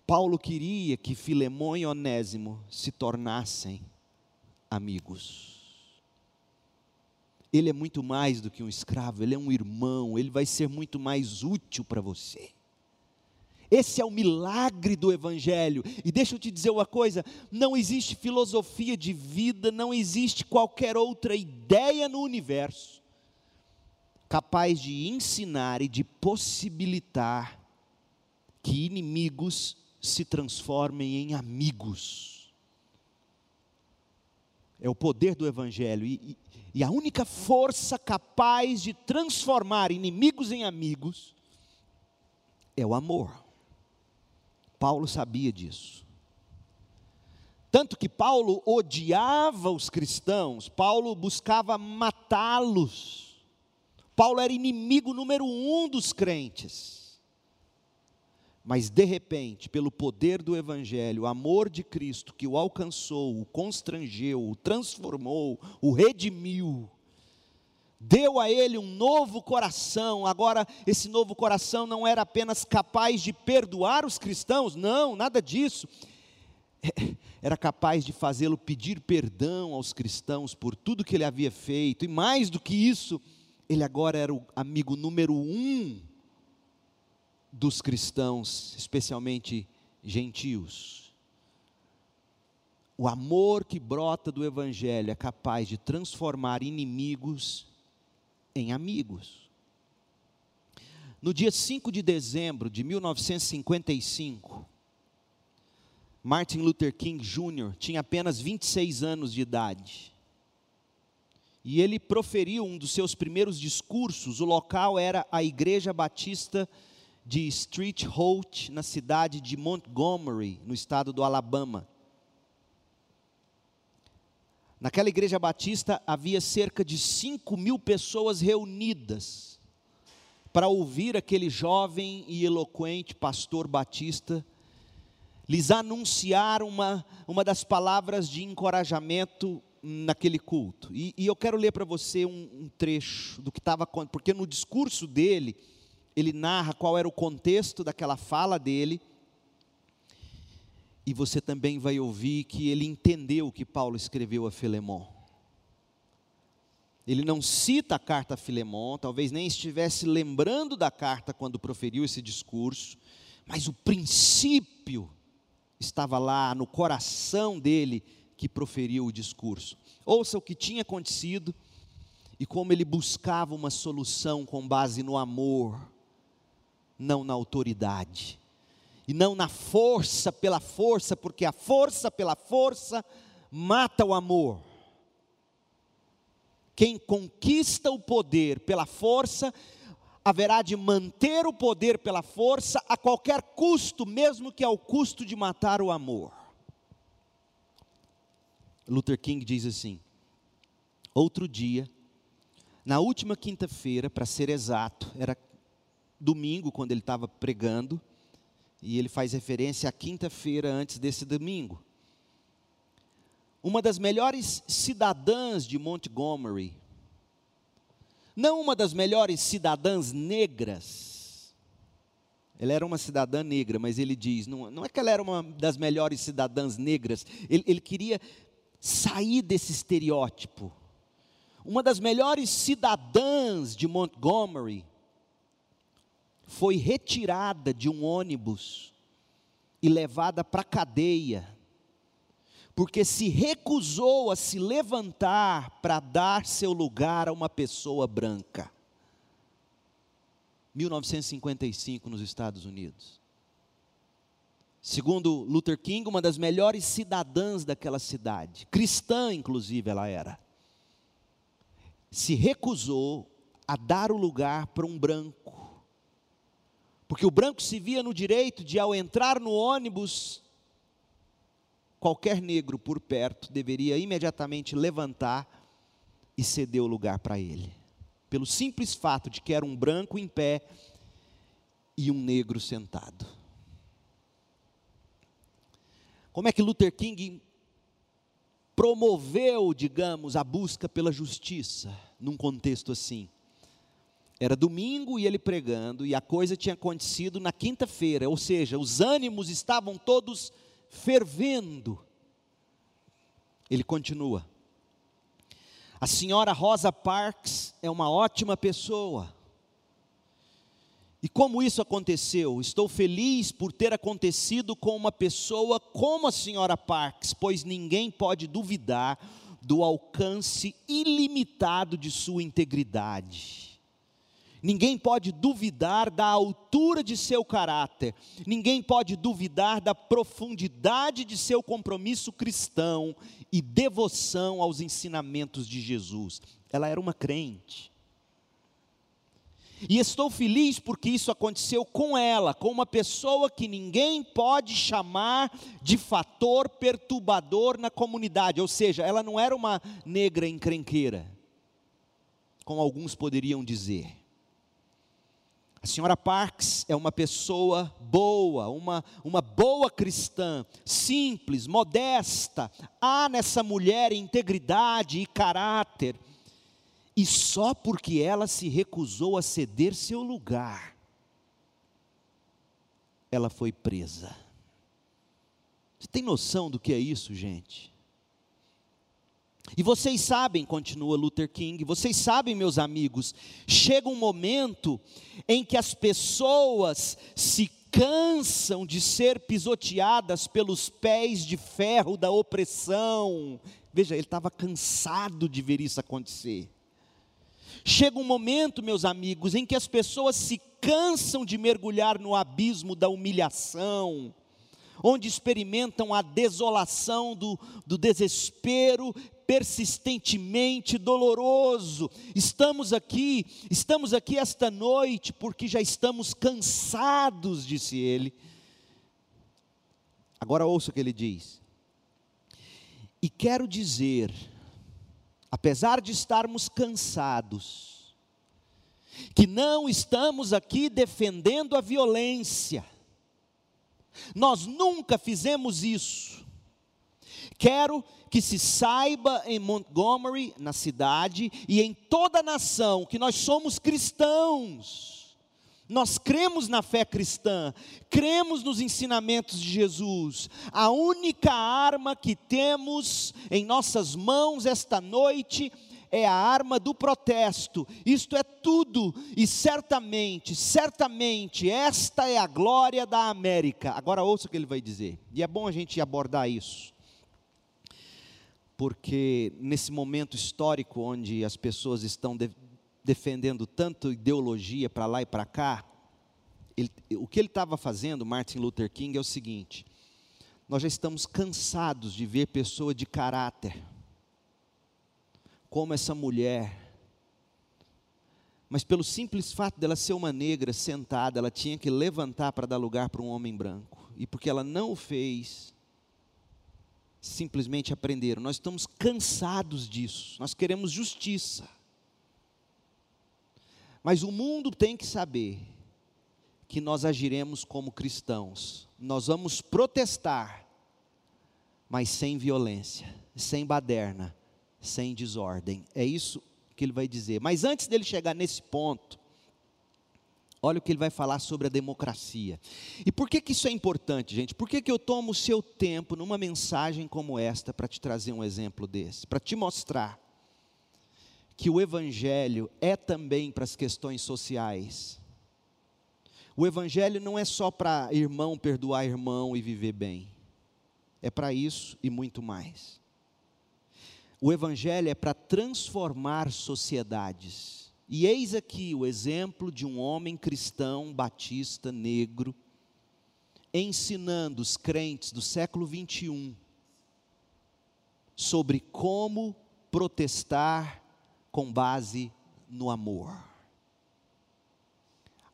Paulo queria que Filemão e Onésimo se tornassem amigos. Ele é muito mais do que um escravo, ele é um irmão, ele vai ser muito mais útil para você. Esse é o milagre do Evangelho. E deixa eu te dizer uma coisa: não existe filosofia de vida, não existe qualquer outra ideia no universo capaz de ensinar e de possibilitar que inimigos se transformem em amigos. É o poder do Evangelho. E, e, a única força capaz de transformar inimigos em amigos é o amor. Paulo sabia disso. Tanto que Paulo odiava os cristãos, Paulo buscava matá-los. Paulo era inimigo número um dos crentes. Mas de repente, pelo poder do Evangelho, o amor de Cristo que o alcançou, o constrangeu, o transformou, o redimiu, deu a ele um novo coração. Agora, esse novo coração não era apenas capaz de perdoar os cristãos, não, nada disso. Era capaz de fazê-lo pedir perdão aos cristãos por tudo que ele havia feito, e mais do que isso, ele agora era o amigo número um dos cristãos, especialmente gentios. O amor que brota do Evangelho é capaz de transformar inimigos em amigos. No dia 5 de dezembro de 1955, Martin Luther King Jr. tinha apenas 26 anos de idade. E ele proferiu um dos seus primeiros discursos. O local era a Igreja Batista de Street Holt, na cidade de Montgomery, no estado do Alabama. Naquela igreja batista havia cerca de 5 mil pessoas reunidas para ouvir aquele jovem e eloquente pastor batista lhes anunciar uma, uma das palavras de encorajamento naquele culto. E, e eu quero ler para você um, um trecho do que estava porque no discurso dele ele narra qual era o contexto daquela fala dele e você também vai ouvir que ele entendeu o que Paulo escreveu a Filemão. Ele não cita a carta a Filemão, talvez nem estivesse lembrando da carta quando proferiu esse discurso, mas o princípio estava lá no coração dele que proferiu o discurso. Ouça o que tinha acontecido e como ele buscava uma solução com base no amor, não na autoridade, e não na força pela força, porque a força pela força mata o amor. Quem conquista o poder pela força, haverá de manter o poder pela força a qualquer custo, mesmo que ao custo de matar o amor. Luther King diz assim: outro dia, na última quinta-feira, para ser exato, era domingo quando ele estava pregando, e ele faz referência à quinta-feira antes desse domingo. Uma das melhores cidadãs de Montgomery, não uma das melhores cidadãs negras, ela era uma cidadã negra, mas ele diz, não, não é que ela era uma das melhores cidadãs negras, ele, ele queria sair desse estereótipo. Uma das melhores cidadãs de Montgomery foi retirada de um ônibus e levada para a cadeia, porque se recusou a se levantar para dar seu lugar a uma pessoa branca. 1955 nos Estados Unidos. Segundo Luther King, uma das melhores cidadãs daquela cidade, cristã inclusive ela era, se recusou a dar o lugar para um branco, porque o branco se via no direito de, ao entrar no ônibus, qualquer negro por perto deveria imediatamente levantar e ceder o lugar para ele, pelo simples fato de que era um branco em pé e um negro sentado. Como é que Luther King promoveu, digamos, a busca pela justiça num contexto assim? Era domingo e ele pregando, e a coisa tinha acontecido na quinta-feira, ou seja, os ânimos estavam todos fervendo. Ele continua. A senhora Rosa Parks é uma ótima pessoa. E como isso aconteceu? Estou feliz por ter acontecido com uma pessoa como a senhora Parks, pois ninguém pode duvidar do alcance ilimitado de sua integridade. Ninguém pode duvidar da altura de seu caráter, ninguém pode duvidar da profundidade de seu compromisso cristão e devoção aos ensinamentos de Jesus. Ela era uma crente. E estou feliz porque isso aconteceu com ela, com uma pessoa que ninguém pode chamar de fator perturbador na comunidade, ou seja, ela não era uma negra encrenqueira, como alguns poderiam dizer. A senhora Parks é uma pessoa boa, uma, uma boa cristã, simples, modesta. Há nessa mulher integridade e caráter e só porque ela se recusou a ceder seu lugar, ela foi presa. Você tem noção do que é isso, gente? E vocês sabem, continua Luther King, vocês sabem, meus amigos, chega um momento em que as pessoas se cansam de ser pisoteadas pelos pés de ferro da opressão. Veja, ele estava cansado de ver isso acontecer. Chega um momento, meus amigos, em que as pessoas se cansam de mergulhar no abismo da humilhação, onde experimentam a desolação do, do desespero persistentemente doloroso. Estamos aqui, estamos aqui esta noite porque já estamos cansados, disse ele. Agora ouça o que ele diz. E quero dizer, apesar de estarmos cansados, que não estamos aqui defendendo a violência, nós nunca fizemos isso. Quero que se saiba em Montgomery, na cidade, e em toda a nação, que nós somos cristãos nós cremos na fé cristã, cremos nos ensinamentos de Jesus. A única arma que temos em nossas mãos esta noite é a arma do protesto. Isto é tudo, e certamente, certamente, esta é a glória da América. Agora ouça o que ele vai dizer, e é bom a gente abordar isso. porque nesse momento histórico onde as pessoas estão defendendo tanto ideologia para lá e para cá, ele, o que ele estava fazendo, Martin Luther King, é o seguinte: nós já estamos cansados de ver pessoa de caráter, como essa mulher, mas pelo simples fato dela ser uma negra sentada, ela tinha que levantar para dar lugar para um homem branco, e porque ela não o fez, simplesmente aprenderam. Nós estamos cansados disso, nós queremos justiça. Mas o mundo tem que saber que nós agiremos como cristãos. Nós vamos protestar, mas sem violência, sem baderna, sem desordem. É isso que ele vai dizer. Mas antes dele chegar nesse ponto, olha o que ele vai falar sobre a democracia. E por que, que isso é importante, gente? Por que, que eu tomo o seu tempo numa mensagem como esta para te trazer um exemplo desse? Para te mostrar que o Evangelho é também para as questões sociais. O Evangelho não é só para irmão perdoar irmão e viver bem. É para isso e muito mais. O Evangelho é para transformar sociedades. E eis aqui o exemplo de um homem cristão, batista, negro, ensinando os crentes do século 21 sobre como protestar com base no amor.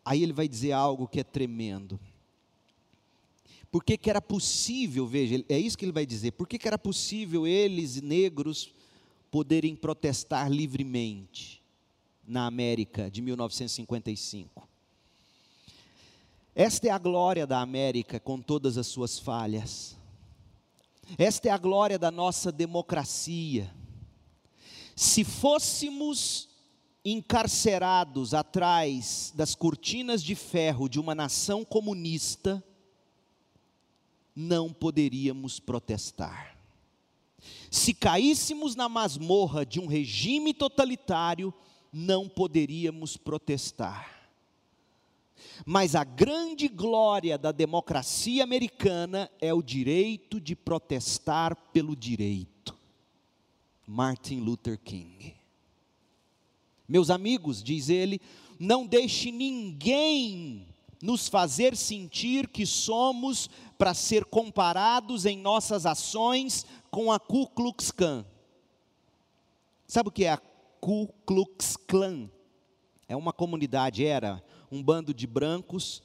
Aí ele vai dizer algo que é tremendo. Por que, que era possível, veja, é isso que ele vai dizer, por que, que era possível eles, negros, poderem protestar livremente na América de 1955. Esta é a glória da América com todas as suas falhas. Esta é a glória da nossa democracia. Se fôssemos encarcerados atrás das cortinas de ferro de uma nação comunista, não poderíamos protestar. Se caíssemos na masmorra de um regime totalitário, não poderíamos protestar. Mas a grande glória da democracia americana é o direito de protestar pelo direito. Martin Luther King. Meus amigos, diz ele, não deixe ninguém nos fazer sentir que somos para ser comparados em nossas ações com a Ku Klux Klan. Sabe o que é a Ku Klux Klan? É uma comunidade, era um bando de brancos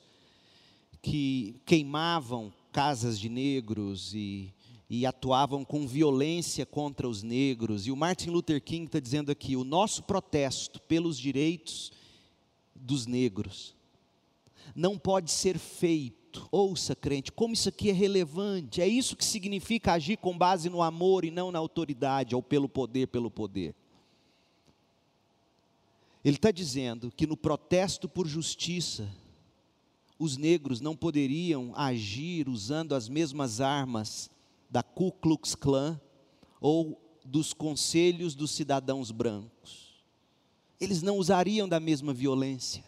que queimavam casas de negros e, e atuavam com violência contra os negros. E o Martin Luther King está dizendo aqui: o nosso protesto pelos direitos dos negros não pode ser feito ouça crente, como isso aqui é relevante, é isso que significa agir com base no amor e não na autoridade, ou pelo poder, pelo poder. Ele está dizendo que no protesto por justiça, os negros não poderiam agir usando as mesmas armas da Ku Klux Klan ou dos conselhos dos cidadãos brancos. Eles não usariam da mesma violência.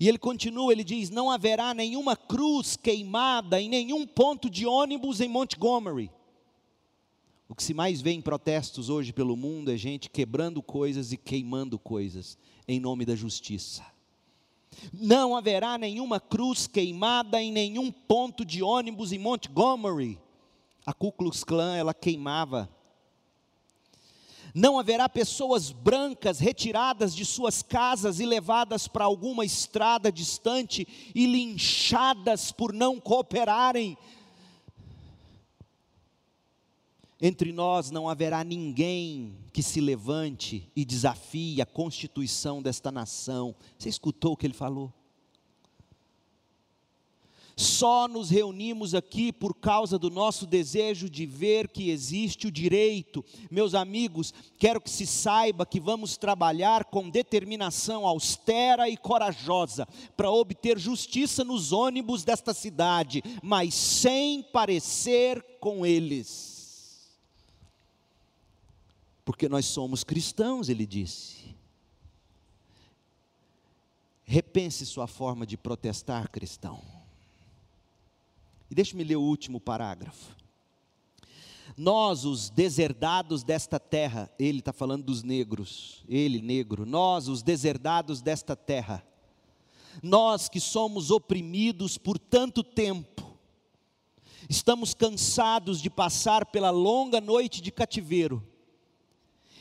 E ele continua, ele diz: Não haverá nenhuma cruz queimada em nenhum ponto de ônibus em Montgomery. O que se mais vê em protestos hoje pelo mundo é gente quebrando coisas e queimando coisas em nome da justiça. Não haverá nenhuma cruz queimada em nenhum ponto de ônibus em Montgomery. A Ku Klux Klan ela queimava não haverá pessoas brancas retiradas de suas casas e levadas para alguma estrada distante e linchadas por não cooperarem. Entre nós não haverá ninguém que se levante e desafie a constituição desta nação. Você escutou o que ele falou? Só nos reunimos aqui por causa do nosso desejo de ver que existe o direito. Meus amigos, quero que se saiba que vamos trabalhar com determinação austera e corajosa para obter justiça nos ônibus desta cidade, mas sem parecer com eles. Porque nós somos cristãos, ele disse. Repense sua forma de protestar, cristão. E deixe-me ler o último parágrafo. Nós, os deserdados desta terra, ele está falando dos negros, ele negro, nós, os deserdados desta terra, nós que somos oprimidos por tanto tempo, estamos cansados de passar pela longa noite de cativeiro,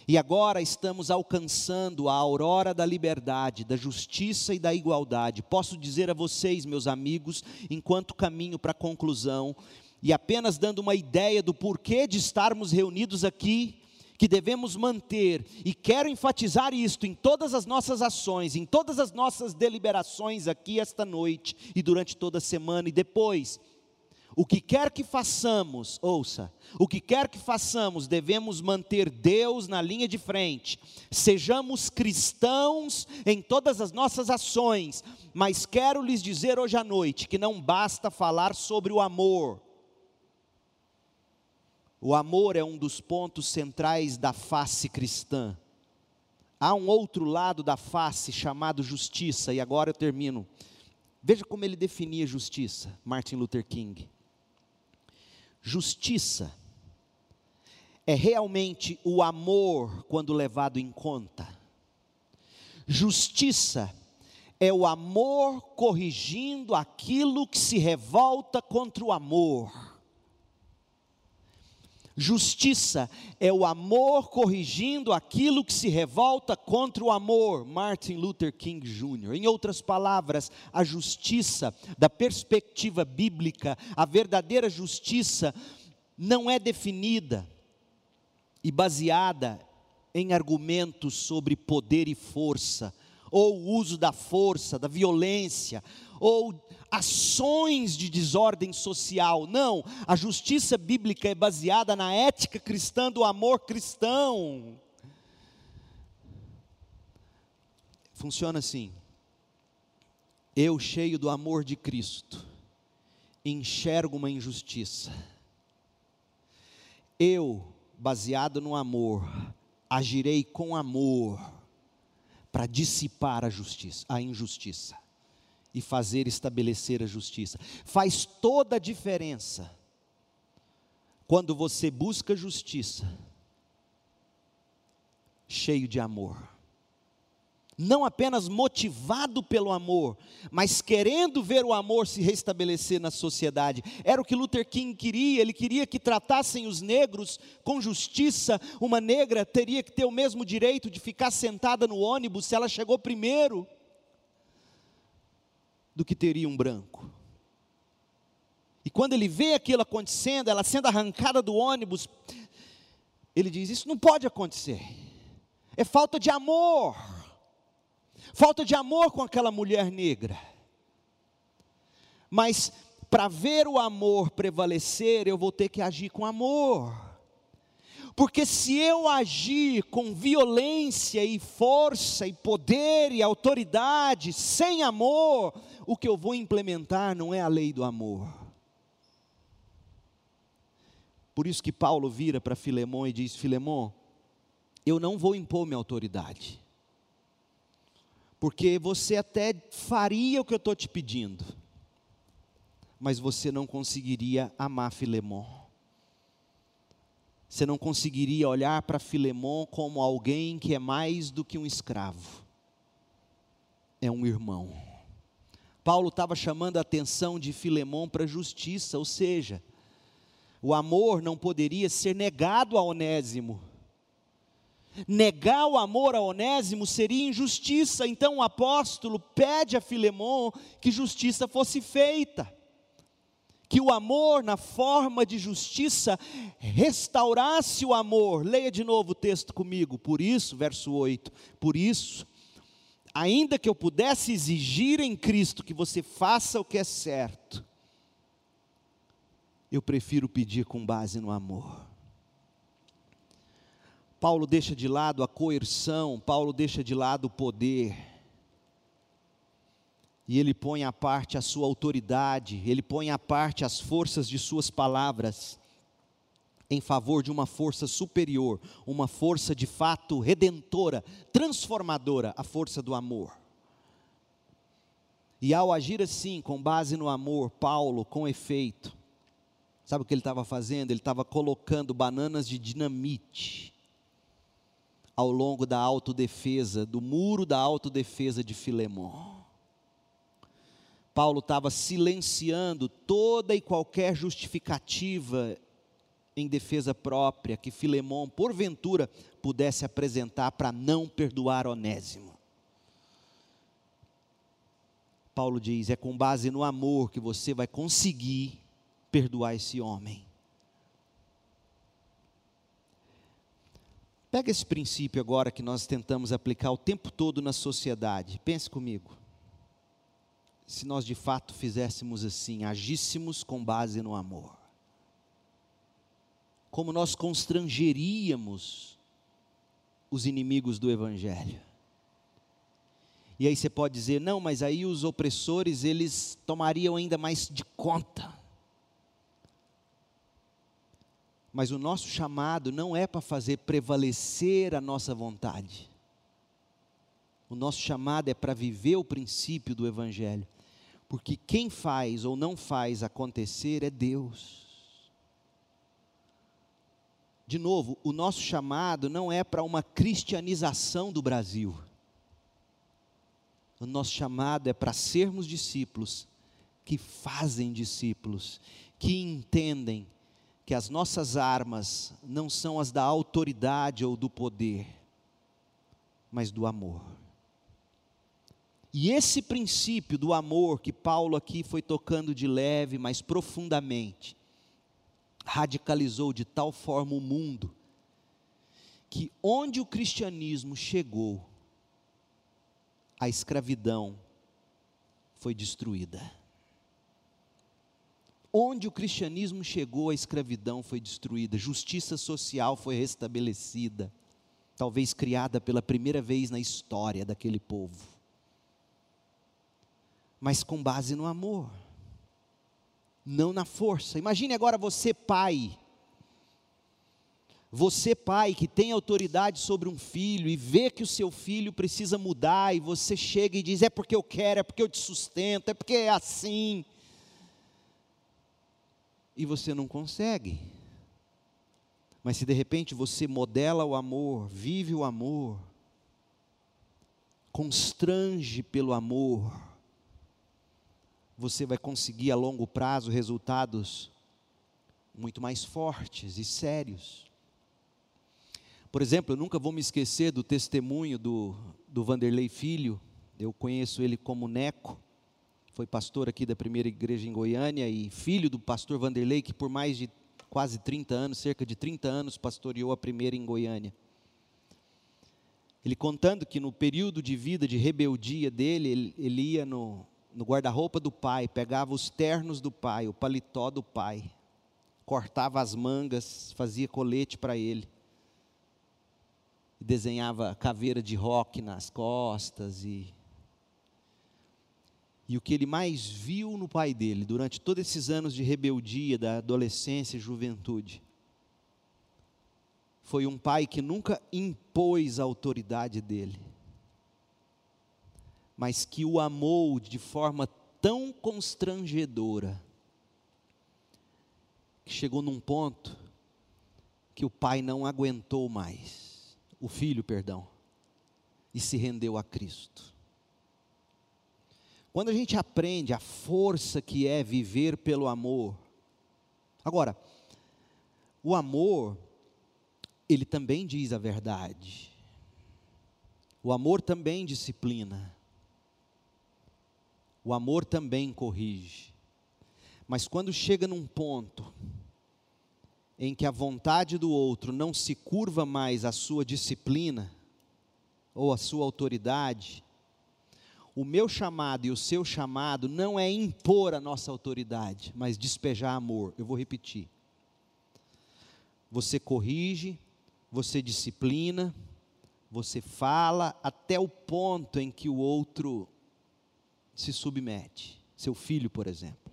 e agora estamos alcançando a aurora da liberdade, da justiça e da igualdade. Posso dizer a vocês, meus amigos, enquanto caminho para a conclusão, e apenas dando uma ideia do porquê de estarmos reunidos aqui, que devemos manter, e quero enfatizar isto em todas as nossas ações, em todas as nossas deliberações aqui esta noite e durante toda a semana e depois. O que quer que façamos, ouça, o que quer que façamos, devemos manter Deus na linha de frente. Sejamos cristãos em todas as nossas ações, mas quero lhes dizer hoje à noite que não basta falar sobre o amor o amor é um dos pontos centrais da face cristã. Há um outro lado da face chamado justiça, e agora eu termino. Veja como ele definia justiça, Martin Luther King. Justiça é realmente o amor quando levado em conta. Justiça é o amor corrigindo aquilo que se revolta contra o amor. Justiça é o amor corrigindo aquilo que se revolta contra o amor. Martin Luther King Jr. Em outras palavras, a justiça, da perspectiva bíblica, a verdadeira justiça, não é definida e baseada em argumentos sobre poder e força, ou o uso da força, da violência, ou ações de desordem social. Não, a justiça bíblica é baseada na ética cristã do amor cristão. Funciona assim. Eu, cheio do amor de Cristo, enxergo uma injustiça. Eu, baseado no amor, agirei com amor para dissipar a justiça, a injustiça e fazer estabelecer a justiça. Faz toda a diferença quando você busca justiça, cheio de amor. Não apenas motivado pelo amor, mas querendo ver o amor se restabelecer na sociedade. Era o que Luther King queria, ele queria que tratassem os negros com justiça. Uma negra teria que ter o mesmo direito de ficar sentada no ônibus se ela chegou primeiro do que teria um branco. E quando ele vê aquilo acontecendo, ela sendo arrancada do ônibus, ele diz: Isso não pode acontecer. É falta de amor. Falta de amor com aquela mulher negra. Mas para ver o amor prevalecer, eu vou ter que agir com amor. Porque se eu agir com violência e força e poder e autoridade, sem amor, o que eu vou implementar não é a lei do amor. Por isso que Paulo vira para Filemão e diz: Filemão, eu não vou impor minha autoridade, porque você até faria o que eu estou te pedindo, mas você não conseguiria amar Filemão você não conseguiria olhar para Filemão como alguém que é mais do que um escravo, é um irmão. Paulo estava chamando a atenção de Filemão para a justiça, ou seja, o amor não poderia ser negado a Onésimo. Negar o amor a Onésimo seria injustiça, então o apóstolo pede a Filemão que justiça fosse feita que o amor, na forma de justiça, restaurasse o amor. Leia de novo o texto comigo. Por isso, verso 8: Por isso, ainda que eu pudesse exigir em Cristo que você faça o que é certo, eu prefiro pedir com base no amor. Paulo deixa de lado a coerção, Paulo deixa de lado o poder e ele põe à parte a sua autoridade, ele põe à parte as forças de suas palavras, em favor de uma força superior, uma força de fato redentora, transformadora, a força do amor. E ao agir assim, com base no amor, Paulo, com efeito, Sabe o que ele estava fazendo? Ele estava colocando bananas de dinamite ao longo da autodefesa, do muro da autodefesa de Filemon. Paulo estava silenciando toda e qualquer justificativa em defesa própria que Filemon, porventura, pudesse apresentar para não perdoar Onésimo. Paulo diz: é com base no amor que você vai conseguir perdoar esse homem. Pega esse princípio agora que nós tentamos aplicar o tempo todo na sociedade. Pense comigo. Se nós de fato fizéssemos assim, agíssemos com base no amor. Como nós constrangeríamos os inimigos do evangelho. E aí você pode dizer: "Não, mas aí os opressores, eles tomariam ainda mais de conta". Mas o nosso chamado não é para fazer prevalecer a nossa vontade. O nosso chamado é para viver o princípio do Evangelho. Porque quem faz ou não faz acontecer é Deus. De novo, o nosso chamado não é para uma cristianização do Brasil. O nosso chamado é para sermos discípulos que fazem discípulos, que entendem que as nossas armas não são as da autoridade ou do poder, mas do amor. E esse princípio do amor que Paulo aqui foi tocando de leve, mas profundamente, radicalizou de tal forma o mundo, que onde o cristianismo chegou, a escravidão foi destruída. Onde o cristianismo chegou, a escravidão foi destruída, justiça social foi restabelecida, talvez criada pela primeira vez na história daquele povo, mas com base no amor, não na força. Imagine agora você, pai, você, pai, que tem autoridade sobre um filho e vê que o seu filho precisa mudar, e você chega e diz: é porque eu quero, é porque eu te sustento, é porque é assim e você não consegue. Mas se de repente você modela o amor, vive o amor, constrange pelo amor, você vai conseguir a longo prazo resultados muito mais fortes e sérios. Por exemplo, eu nunca vou me esquecer do testemunho do, do Vanderlei Filho, eu conheço ele como Neco foi pastor aqui da primeira igreja em Goiânia e filho do pastor Vanderlei, que por mais de quase 30 anos, cerca de 30 anos, pastoreou a primeira em Goiânia. Ele contando que no período de vida, de rebeldia dele, ele, ele ia no, no guarda-roupa do pai, pegava os ternos do pai, o paletó do pai, cortava as mangas, fazia colete para ele, desenhava caveira de rock nas costas e e o que ele mais viu no pai dele durante todos esses anos de rebeldia, da adolescência e juventude, foi um pai que nunca impôs a autoridade dele, mas que o amou de forma tão constrangedora, que chegou num ponto que o pai não aguentou mais, o filho, perdão, e se rendeu a Cristo. Quando a gente aprende a força que é viver pelo amor. Agora, o amor, ele também diz a verdade. O amor também disciplina. O amor também corrige. Mas quando chega num ponto em que a vontade do outro não se curva mais à sua disciplina ou à sua autoridade, o meu chamado e o seu chamado não é impor a nossa autoridade, mas despejar amor. Eu vou repetir. Você corrige, você disciplina, você fala até o ponto em que o outro se submete. Seu filho, por exemplo.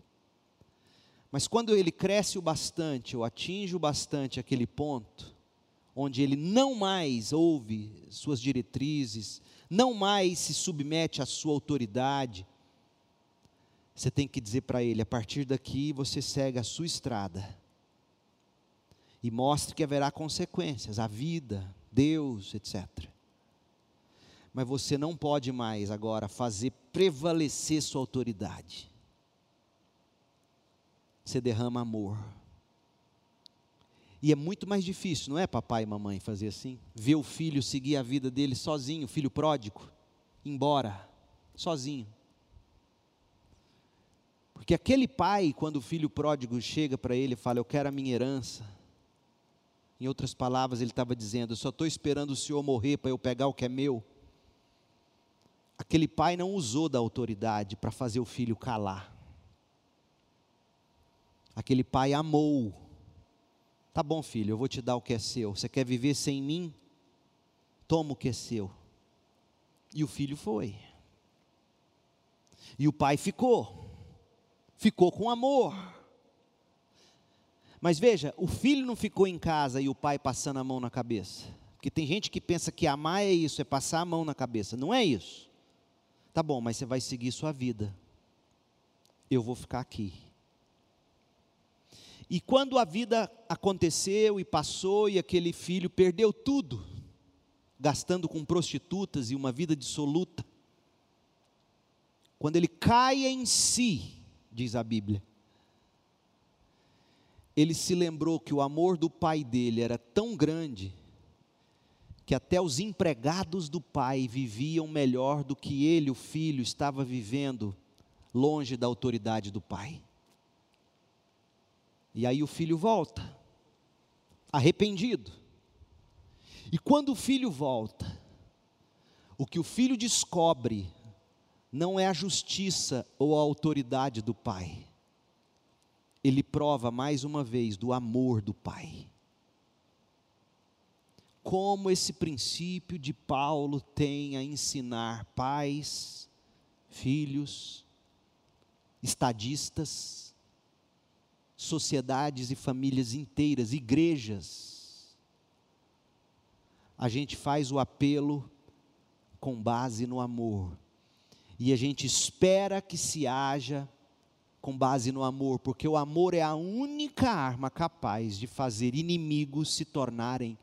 Mas quando ele cresce o bastante, ou atinge o bastante aquele ponto, onde ele não mais ouve suas diretrizes, não mais se submete à sua autoridade, você tem que dizer para ele: a partir daqui você segue a sua estrada, e mostre que haverá consequências, a vida, Deus, etc. Mas você não pode mais agora fazer prevalecer sua autoridade. Você derrama amor. E é muito mais difícil, não é, papai e mamãe, fazer assim? Ver o filho seguir a vida dele sozinho, filho pródigo, embora, sozinho. Porque aquele pai, quando o filho pródigo chega para ele e fala: Eu quero a minha herança. Em outras palavras, ele estava dizendo: Eu só estou esperando o senhor morrer para eu pegar o que é meu. Aquele pai não usou da autoridade para fazer o filho calar. Aquele pai amou. Tá bom, filho, eu vou te dar o que é seu. Você quer viver sem mim? Toma o que é seu. E o filho foi. E o pai ficou ficou com amor. Mas veja, o filho não ficou em casa e o pai passando a mão na cabeça. Porque tem gente que pensa que amar é isso, é passar a mão na cabeça. Não é isso. Tá bom, mas você vai seguir sua vida. Eu vou ficar aqui. E quando a vida aconteceu e passou e aquele filho perdeu tudo, gastando com prostitutas e uma vida dissoluta, quando ele cai em si, diz a Bíblia. Ele se lembrou que o amor do pai dele era tão grande que até os empregados do pai viviam melhor do que ele, o filho, estava vivendo longe da autoridade do pai. E aí o filho volta, arrependido. E quando o filho volta, o que o filho descobre não é a justiça ou a autoridade do Pai. Ele prova mais uma vez do amor do Pai. Como esse princípio de Paulo tem a ensinar pais, filhos, estadistas, sociedades e famílias inteiras, igrejas. A gente faz o apelo com base no amor e a gente espera que se haja com base no amor, porque o amor é a única arma capaz de fazer inimigos se tornarem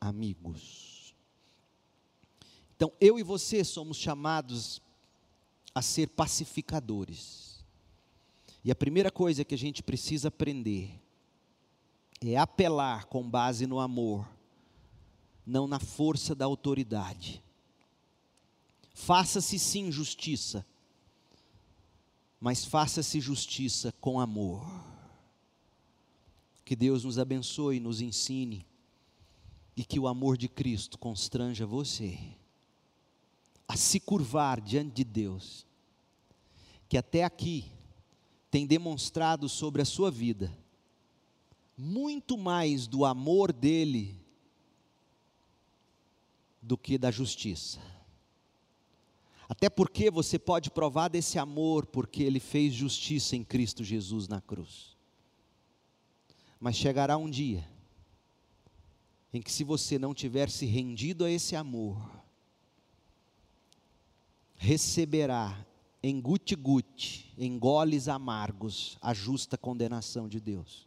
amigos. Então, eu e você somos chamados a ser pacificadores. E a primeira coisa que a gente precisa aprender é apelar com base no amor, não na força da autoridade. Faça-se sim justiça, mas faça-se justiça com amor. Que Deus nos abençoe, nos ensine e que o amor de Cristo constranja você a se curvar diante de Deus, que até aqui tem demonstrado sobre a sua vida muito mais do amor dele do que da justiça. Até porque você pode provar desse amor, porque ele fez justiça em Cristo Jesus na cruz. Mas chegará um dia em que, se você não tiver se rendido a esse amor, receberá em guti-guti, em goles amargos, a justa condenação de Deus.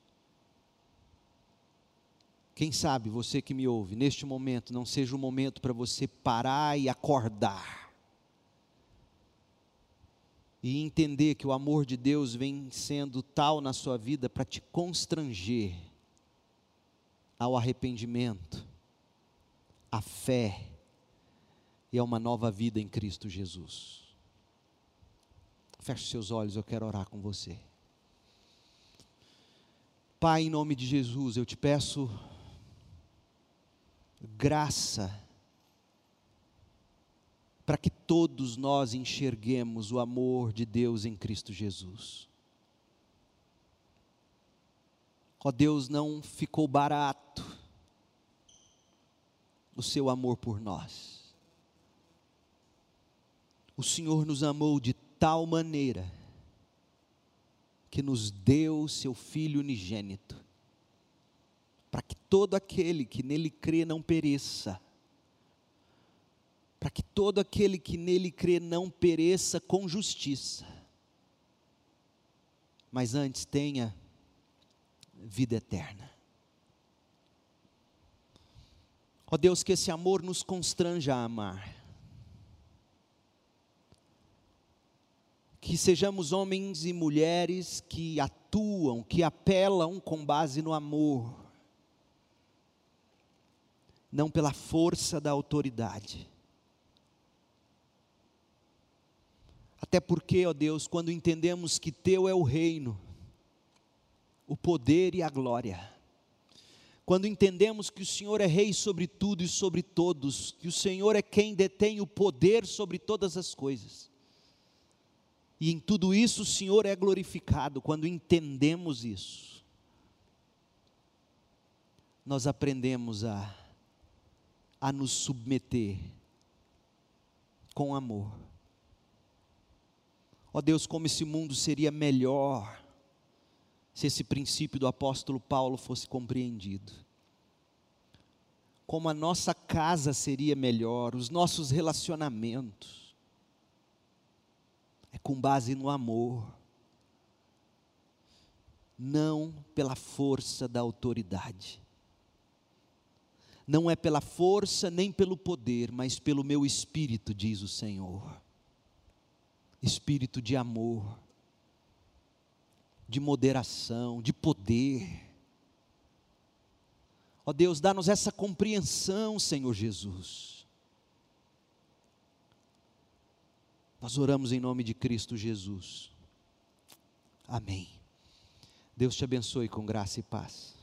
Quem sabe você que me ouve, neste momento, não seja o momento para você parar e acordar e entender que o amor de Deus vem sendo tal na sua vida para te constranger ao arrependimento, à fé e a uma nova vida em Cristo Jesus. Feche seus olhos, eu quero orar com você. Pai, em nome de Jesus, eu te peço graça para que todos nós enxerguemos o amor de Deus em Cristo Jesus. Ó Deus, não ficou barato o seu amor por nós. O Senhor nos amou de tal maneira que nos deu seu Filho unigênito, para que todo aquele que nele crê não pereça, para que todo aquele que nele crê não pereça com justiça, mas antes tenha vida eterna. Ó Deus, que esse amor nos constranja a amar. Que sejamos homens e mulheres que atuam, que apelam com base no amor, não pela força da autoridade. Até porque, ó Deus, quando entendemos que Teu é o reino, o poder e a glória, quando entendemos que o Senhor é Rei sobre tudo e sobre todos, que o Senhor é quem detém o poder sobre todas as coisas, e em tudo isso o Senhor é glorificado, quando entendemos isso, nós aprendemos a, a nos submeter com amor. Ó Deus, como esse mundo seria melhor se esse princípio do apóstolo Paulo fosse compreendido. Como a nossa casa seria melhor, os nossos relacionamentos. Com base no amor, não pela força da autoridade. Não é pela força nem pelo poder, mas pelo meu espírito, diz o Senhor. Espírito de amor de moderação, de poder. Ó Deus, dá-nos essa compreensão, Senhor Jesus. Nós oramos em nome de Cristo Jesus. Amém. Deus te abençoe com graça e paz.